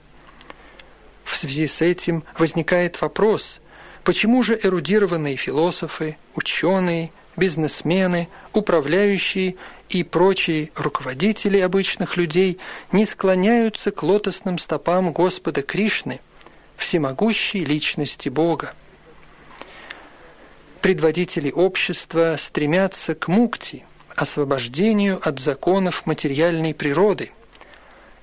В связи с этим возникает вопрос, почему же эрудированные философы, ученые, бизнесмены, управляющие и прочие руководители обычных людей не склоняются к лотосным стопам Господа Кришны, всемогущей личности Бога предводители общества стремятся к мукти, освобождению от законов материальной природы.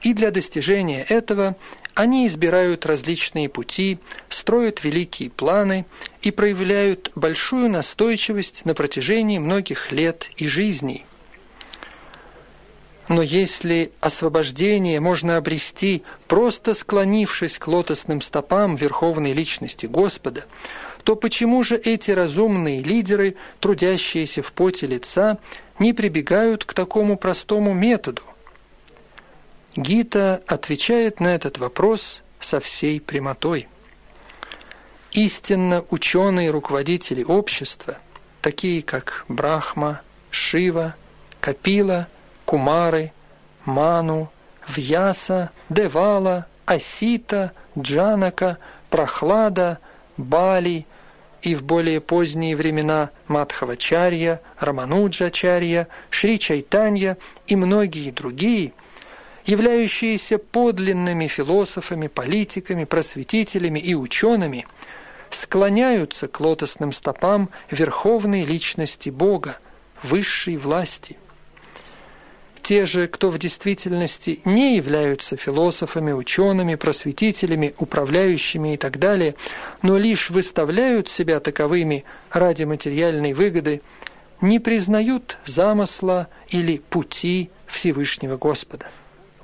И для достижения этого они избирают различные пути, строят великие планы и проявляют большую настойчивость на протяжении многих лет и жизней. Но если освобождение можно обрести, просто склонившись к лотосным стопам Верховной Личности Господа – то почему же эти разумные лидеры, трудящиеся в поте лица, не прибегают к такому простому методу? Гита отвечает на этот вопрос со всей прямотой. Истинно ученые руководители общества, такие как Брахма, Шива, Капила, Кумары, Ману, Вьяса, Девала, Асита, Джанака, Прохлада, Бали, и в более поздние времена Мадхавачарья, Рамануджачарья, Шри Чайтанья и многие другие, являющиеся подлинными философами, политиками, просветителями и учеными, склоняются к лотосным стопам верховной личности Бога, высшей власти – те же, кто в действительности не являются философами, учеными, просветителями, управляющими и так далее, но лишь выставляют себя таковыми ради материальной выгоды, не признают замысла или пути Всевышнего Господа.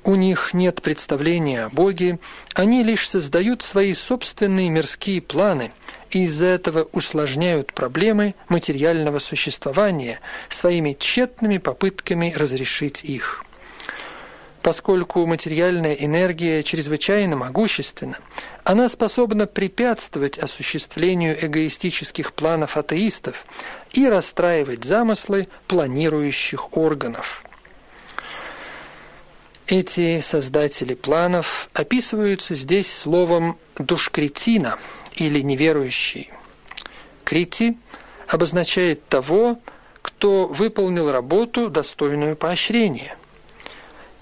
У них нет представления о Боге, они лишь создают свои собственные мирские планы и из-за этого усложняют проблемы материального существования своими тщетными попытками разрешить их. Поскольку материальная энергия чрезвычайно могущественна, она способна препятствовать осуществлению эгоистических планов атеистов и расстраивать замыслы планирующих органов. Эти создатели планов описываются здесь словом «душкретина» или «неверующий». Крити обозначает того, кто выполнил работу, достойную поощрения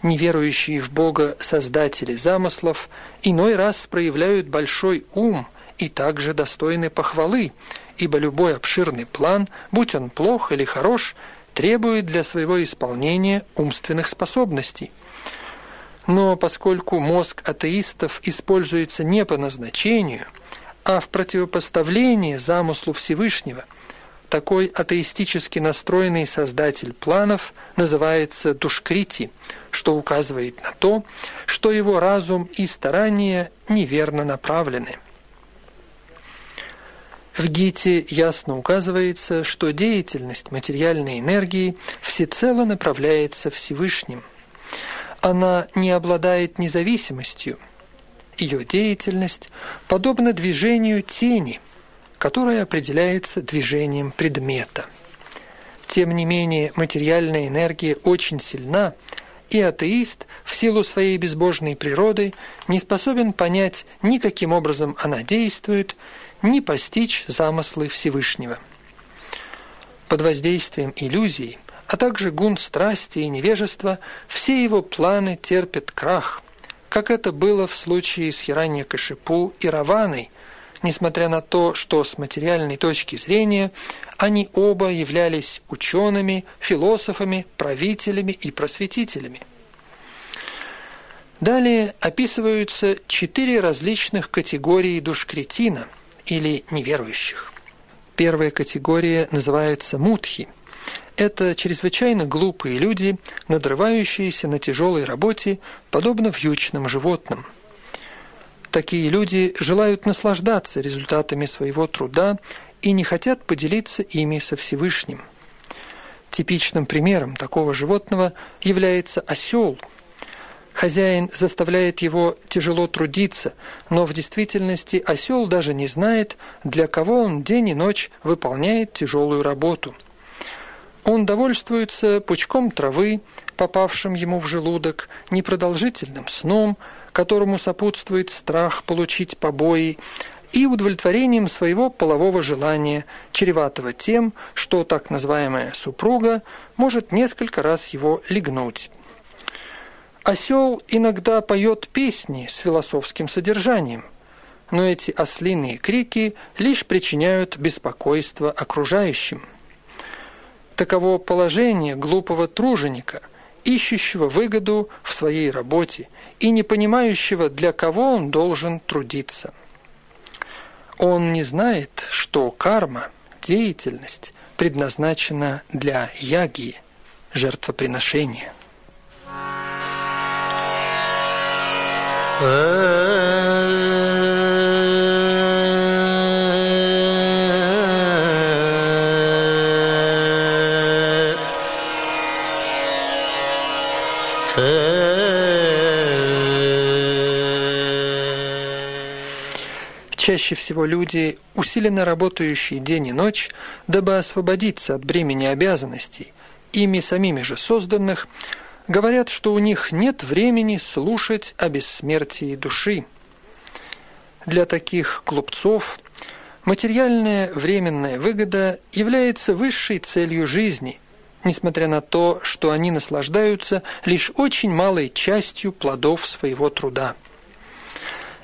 неверующие в Бога создатели замыслов иной раз проявляют большой ум и также достойны похвалы, ибо любой обширный план, будь он плох или хорош, требует для своего исполнения умственных способностей. Но поскольку мозг атеистов используется не по назначению, а в противопоставлении замыслу Всевышнего – такой атеистически настроенный создатель планов называется Душкрити, что указывает на то, что его разум и старания неверно направлены. В Гите ясно указывается, что деятельность материальной энергии всецело направляется Всевышним. Она не обладает независимостью. Ее деятельность подобна движению тени – которое определяется движением предмета. Тем не менее, материальная энергия очень сильна, и атеист в силу своей безбожной природы не способен понять ни каким образом она действует, ни постичь замыслы Всевышнего. Под воздействием иллюзий, а также гун страсти и невежества, все его планы терпят крах, как это было в случае с Хиранья Кашипу и Раваной, несмотря на то, что с материальной точки зрения они оба являлись учеными, философами, правителями и просветителями. Далее описываются четыре различных категории душкретина или неверующих. Первая категория называется мудхи. Это чрезвычайно глупые люди, надрывающиеся на тяжелой работе, подобно вьючным животным – Такие люди желают наслаждаться результатами своего труда и не хотят поделиться ими со Всевышним. Типичным примером такого животного является осел. Хозяин заставляет его тяжело трудиться, но в действительности осел даже не знает, для кого он день и ночь выполняет тяжелую работу. Он довольствуется пучком травы, попавшим ему в желудок, непродолжительным сном – которому сопутствует страх получить побои, и удовлетворением своего полового желания, чреватого тем, что так называемая супруга может несколько раз его легнуть. Осел иногда поет песни с философским содержанием, но эти ослиные крики лишь причиняют беспокойство окружающим. Таково положение глупого труженика – ищущего выгоду в своей работе и не понимающего, для кого он должен трудиться. Он не знает, что карма, деятельность предназначена для яги, жертвоприношения. Чаще всего люди, усиленно работающие день и ночь, дабы освободиться от бремени обязанностей, ими самими же созданных, говорят, что у них нет времени слушать о бессмертии души. Для таких клубцов материальная временная выгода является высшей целью жизни, несмотря на то, что они наслаждаются лишь очень малой частью плодов своего труда.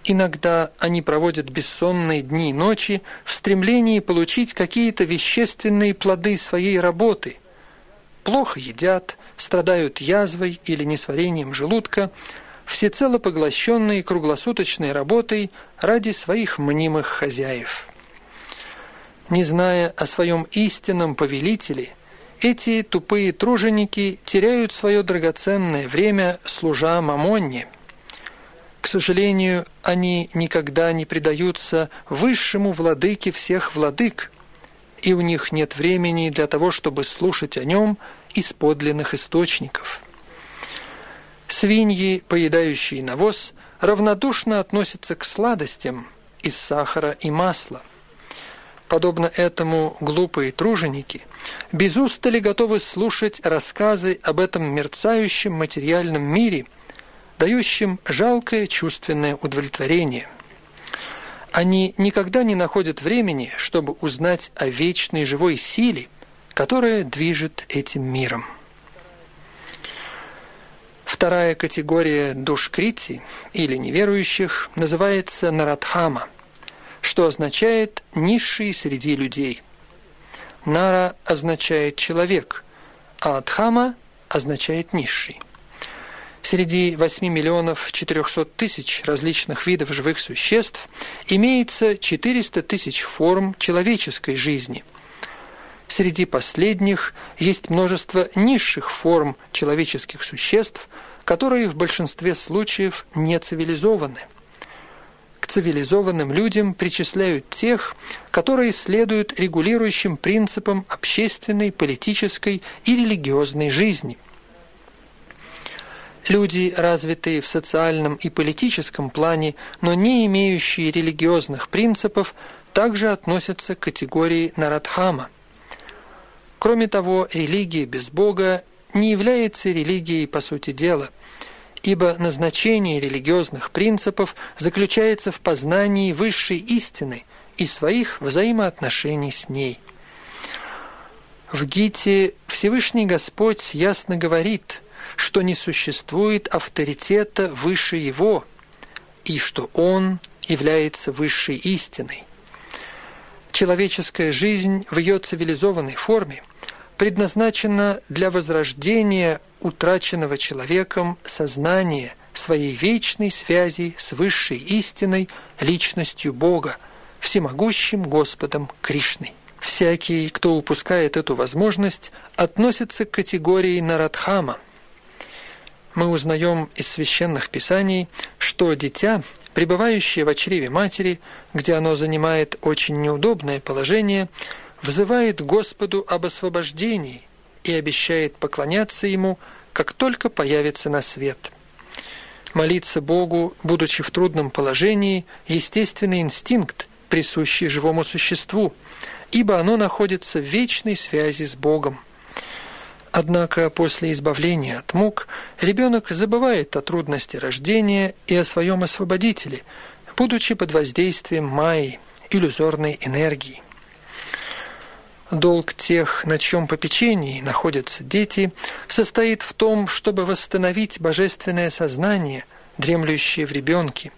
Иногда они проводят бессонные дни и ночи в стремлении получить какие-то вещественные плоды своей работы. Плохо едят, страдают язвой или несварением желудка, всецело поглощенные круглосуточной работой ради своих мнимых хозяев. Не зная о своем истинном повелителе, эти тупые труженики теряют свое драгоценное время, служа мамонне. К сожалению, они никогда не предаются высшему владыке всех владык, и у них нет времени для того, чтобы слушать о нем из подлинных источников. Свиньи, поедающие навоз, равнодушно относятся к сладостям из сахара и масла. Подобно этому глупые труженики без устали готовы слушать рассказы об этом мерцающем материальном мире, дающем жалкое чувственное удовлетворение. Они никогда не находят времени, чтобы узнать о вечной живой силе, которая движет этим миром. Вторая категория душкрити или неверующих называется нарадхама, что означает «низший среди людей». Нара означает «человек», а Адхама означает «низший». Среди 8 миллионов 400 тысяч различных видов живых существ имеется 400 тысяч форм человеческой жизни. Среди последних есть множество низших форм человеческих существ – которые в большинстве случаев не цивилизованы. К цивилизованным людям причисляют тех, которые следуют регулирующим принципам общественной, политической и религиозной жизни. Люди, развитые в социальном и политическом плане, но не имеющие религиозных принципов, также относятся к категории Нарадхама. Кроме того, религия без Бога не является религией по сути дела, ибо назначение религиозных принципов заключается в познании высшей истины и своих взаимоотношений с ней. В Гите Всевышний Господь ясно говорит, что не существует авторитета выше Его, и что Он является высшей истиной. Человеческая жизнь в ее цивилизованной форме – предназначена для возрождения утраченного человеком сознания своей вечной связи с высшей истиной, личностью Бога, всемогущим Господом Кришной. Всякий, кто упускает эту возможность, относится к категории Нарадхама. Мы узнаем из священных писаний, что дитя, пребывающее в чреве матери, где оно занимает очень неудобное положение – взывает Господу об освобождении и обещает поклоняться Ему, как только появится на свет. Молиться Богу, будучи в трудном положении, естественный инстинкт, присущий живому существу, ибо оно находится в вечной связи с Богом. Однако после избавления от мук ребенок забывает о трудности рождения и о своем освободителе, будучи под воздействием майи, иллюзорной энергии. Долг тех, на чьем попечении находятся дети, состоит в том, чтобы восстановить божественное сознание, дремлющее в ребенке.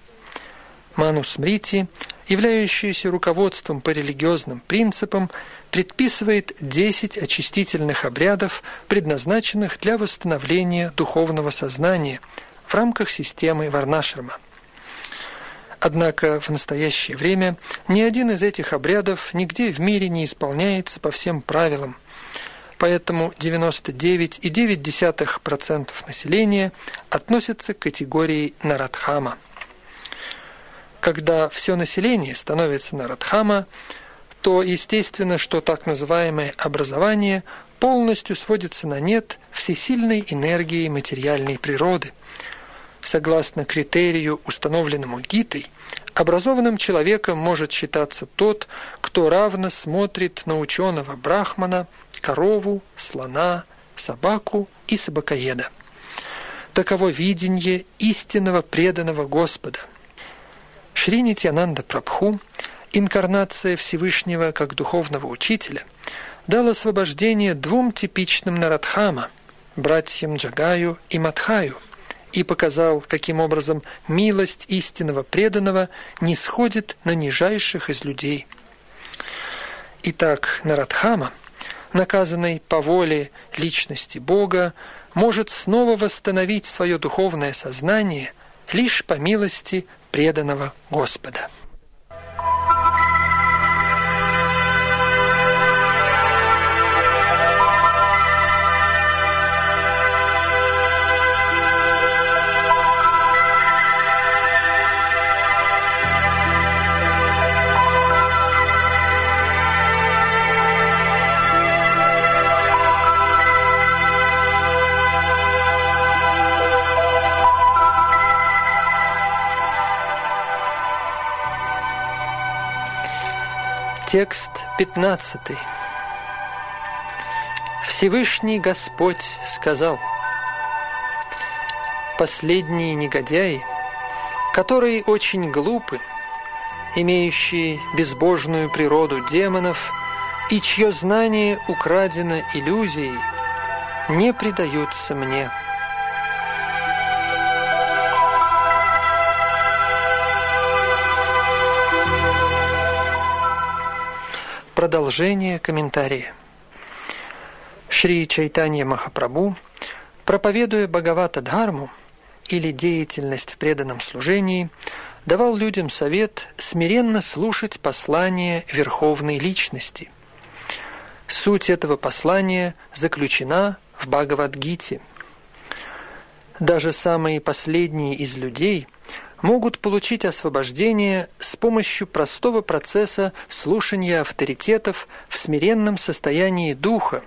Манус Мрити, являющийся руководством по религиозным принципам, предписывает 10 очистительных обрядов, предназначенных для восстановления духовного сознания в рамках системы Варнашрама. Однако в настоящее время ни один из этих обрядов нигде в мире не исполняется по всем правилам. Поэтому 99,9% населения относятся к категории Нарадхама. Когда все население становится Нарадхама, то естественно, что так называемое образование полностью сводится на нет всесильной энергии материальной природы. Согласно критерию, установленному Гитой, Образованным человеком может считаться тот, кто равно смотрит на ученого брахмана, корову, слона, собаку и собакоеда. Таково видение истинного преданного Господа. Шри Нитянанда Прабху, инкарнация Всевышнего как духовного учителя, дал освобождение двум типичным Нарадхама – братьям Джагаю и Мадхаю – и показал, каким образом милость истинного преданного не сходит на нижайших из людей. Итак, Нарадхама, наказанный по воле личности Бога, может снова восстановить свое духовное сознание лишь по милости преданного Господа. Текст 15. Всевышний Господь сказал, «Последние негодяи, которые очень глупы, имеющие безбожную природу демонов и чье знание украдено иллюзией, не предаются мне». Продолжение комментария. Шри Чайтанья Махапрабху, проповедуя Бхагавата Дхарму или деятельность в преданном служении, давал людям совет смиренно слушать послание Верховной Личности. Суть этого послания заключена в Бхагавадгите. Даже самые последние из людей – могут получить освобождение с помощью простого процесса слушания авторитетов в смиренном состоянии духа,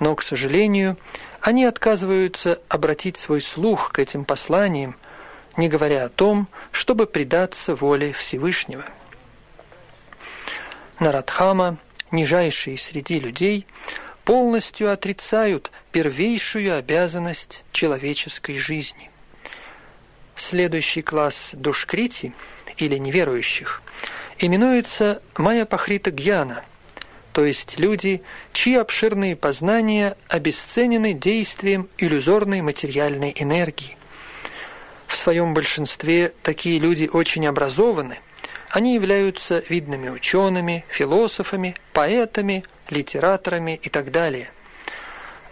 но, к сожалению, они отказываются обратить свой слух к этим посланиям, не говоря о том, чтобы предаться воле Всевышнего. Нарадхама, нижайшие среди людей, полностью отрицают первейшую обязанность человеческой жизни – Следующий класс душкрити, или неверующих, именуется майя-пахрита гьяна, то есть люди, чьи обширные познания обесценены действием иллюзорной материальной энергии. В своем большинстве такие люди очень образованы, они являются видными учеными, философами, поэтами, литераторами и так далее.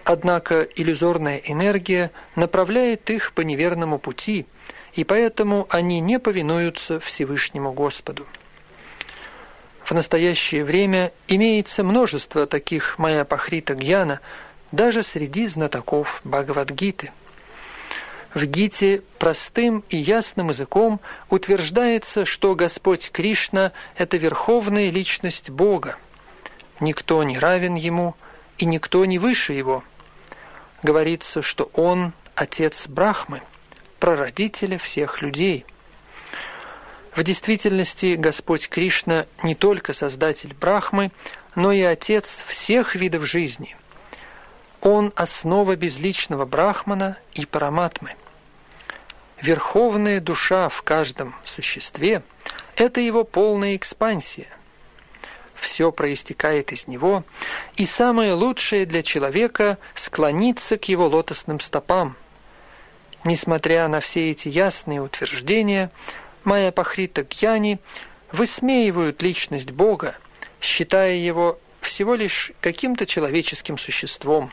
Однако иллюзорная энергия направляет их по неверному пути – и поэтому они не повинуются Всевышнему Господу. В настоящее время имеется множество таких Майяпахрита Гьяна даже среди знатоков Бхагавадгиты. В Гите простым и ясным языком утверждается, что Господь Кришна – это верховная личность Бога. Никто не равен Ему, и никто не выше Его. Говорится, что Он – Отец Брахмы – прародителя всех людей. В действительности Господь Кришна не только создатель Брахмы, но и отец всех видов жизни. Он основа безличного Брахмана и Параматмы. Верховная душа в каждом существе – это его полная экспансия. Все проистекает из него, и самое лучшее для человека – склониться к его лотосным стопам – Несмотря на все эти ясные утверждения, Майя Пахрита Гьяни высмеивают личность Бога, считая его всего лишь каким-то человеческим существом.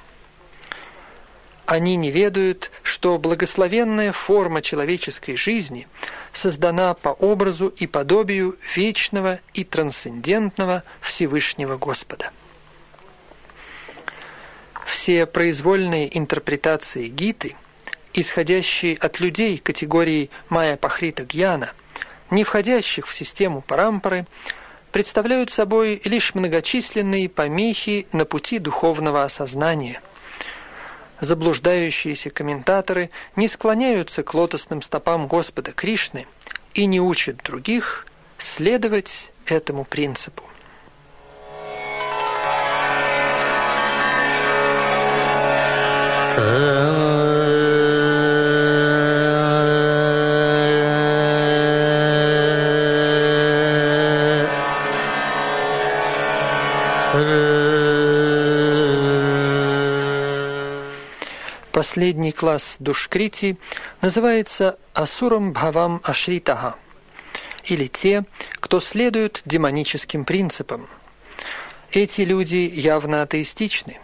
Они не ведают, что благословенная форма человеческой жизни создана по образу и подобию вечного и трансцендентного Всевышнего Господа. Все произвольные интерпретации Гиты – исходящие от людей категории Майя Пахрита Гьяна, не входящих в систему парампары, представляют собой лишь многочисленные помехи на пути духовного осознания. Заблуждающиеся комментаторы не склоняются к лотосным стопам Господа Кришны и не учат других следовать этому принципу. Последний класс душкрити называется Асурам Бхавам Ашритага, или те, кто следует демоническим принципам. Эти люди явно атеистичны.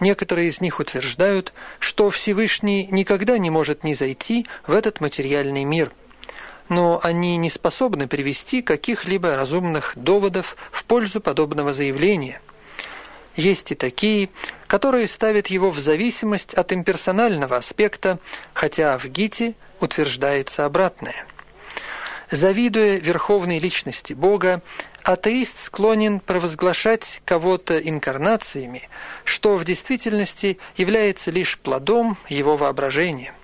Некоторые из них утверждают, что Всевышний никогда не может не зайти в этот материальный мир, но они не способны привести каких-либо разумных доводов в пользу подобного заявления – есть и такие, которые ставят его в зависимость от имперсонального аспекта, хотя в Гите утверждается обратное. Завидуя верховной личности Бога, атеист склонен провозглашать кого-то инкарнациями, что в действительности является лишь плодом его воображения.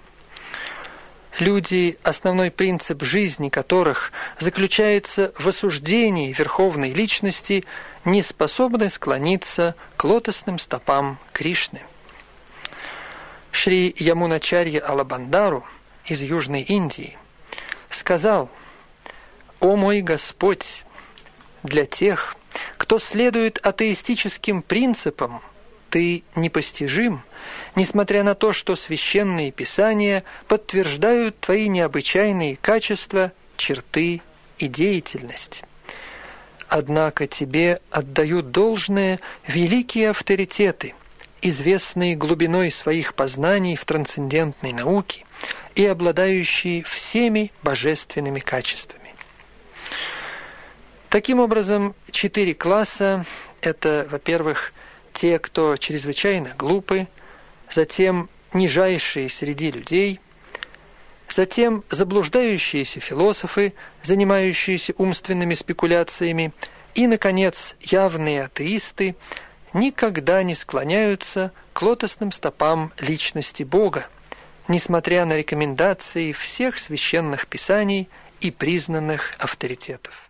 Люди, основной принцип жизни которых заключается в осуждении верховной личности, не способны склониться к лотосным стопам Кришны. Шри Ямуначарья Алабандару из Южной Индии сказал, «О мой Господь, для тех, кто следует атеистическим принципам, ты непостижим, несмотря на то, что священные писания подтверждают твои необычайные качества, черты и деятельность. Однако тебе отдают должное великие авторитеты, известные глубиной своих познаний в трансцендентной науке и обладающие всеми божественными качествами. Таким образом, четыре класса – это, во-первых, те, кто чрезвычайно глупы, затем нижайшие среди людей, затем заблуждающиеся философы, занимающиеся умственными спекуляциями, и, наконец, явные атеисты никогда не склоняются к лотосным стопам личности Бога, несмотря на рекомендации всех священных писаний и признанных авторитетов.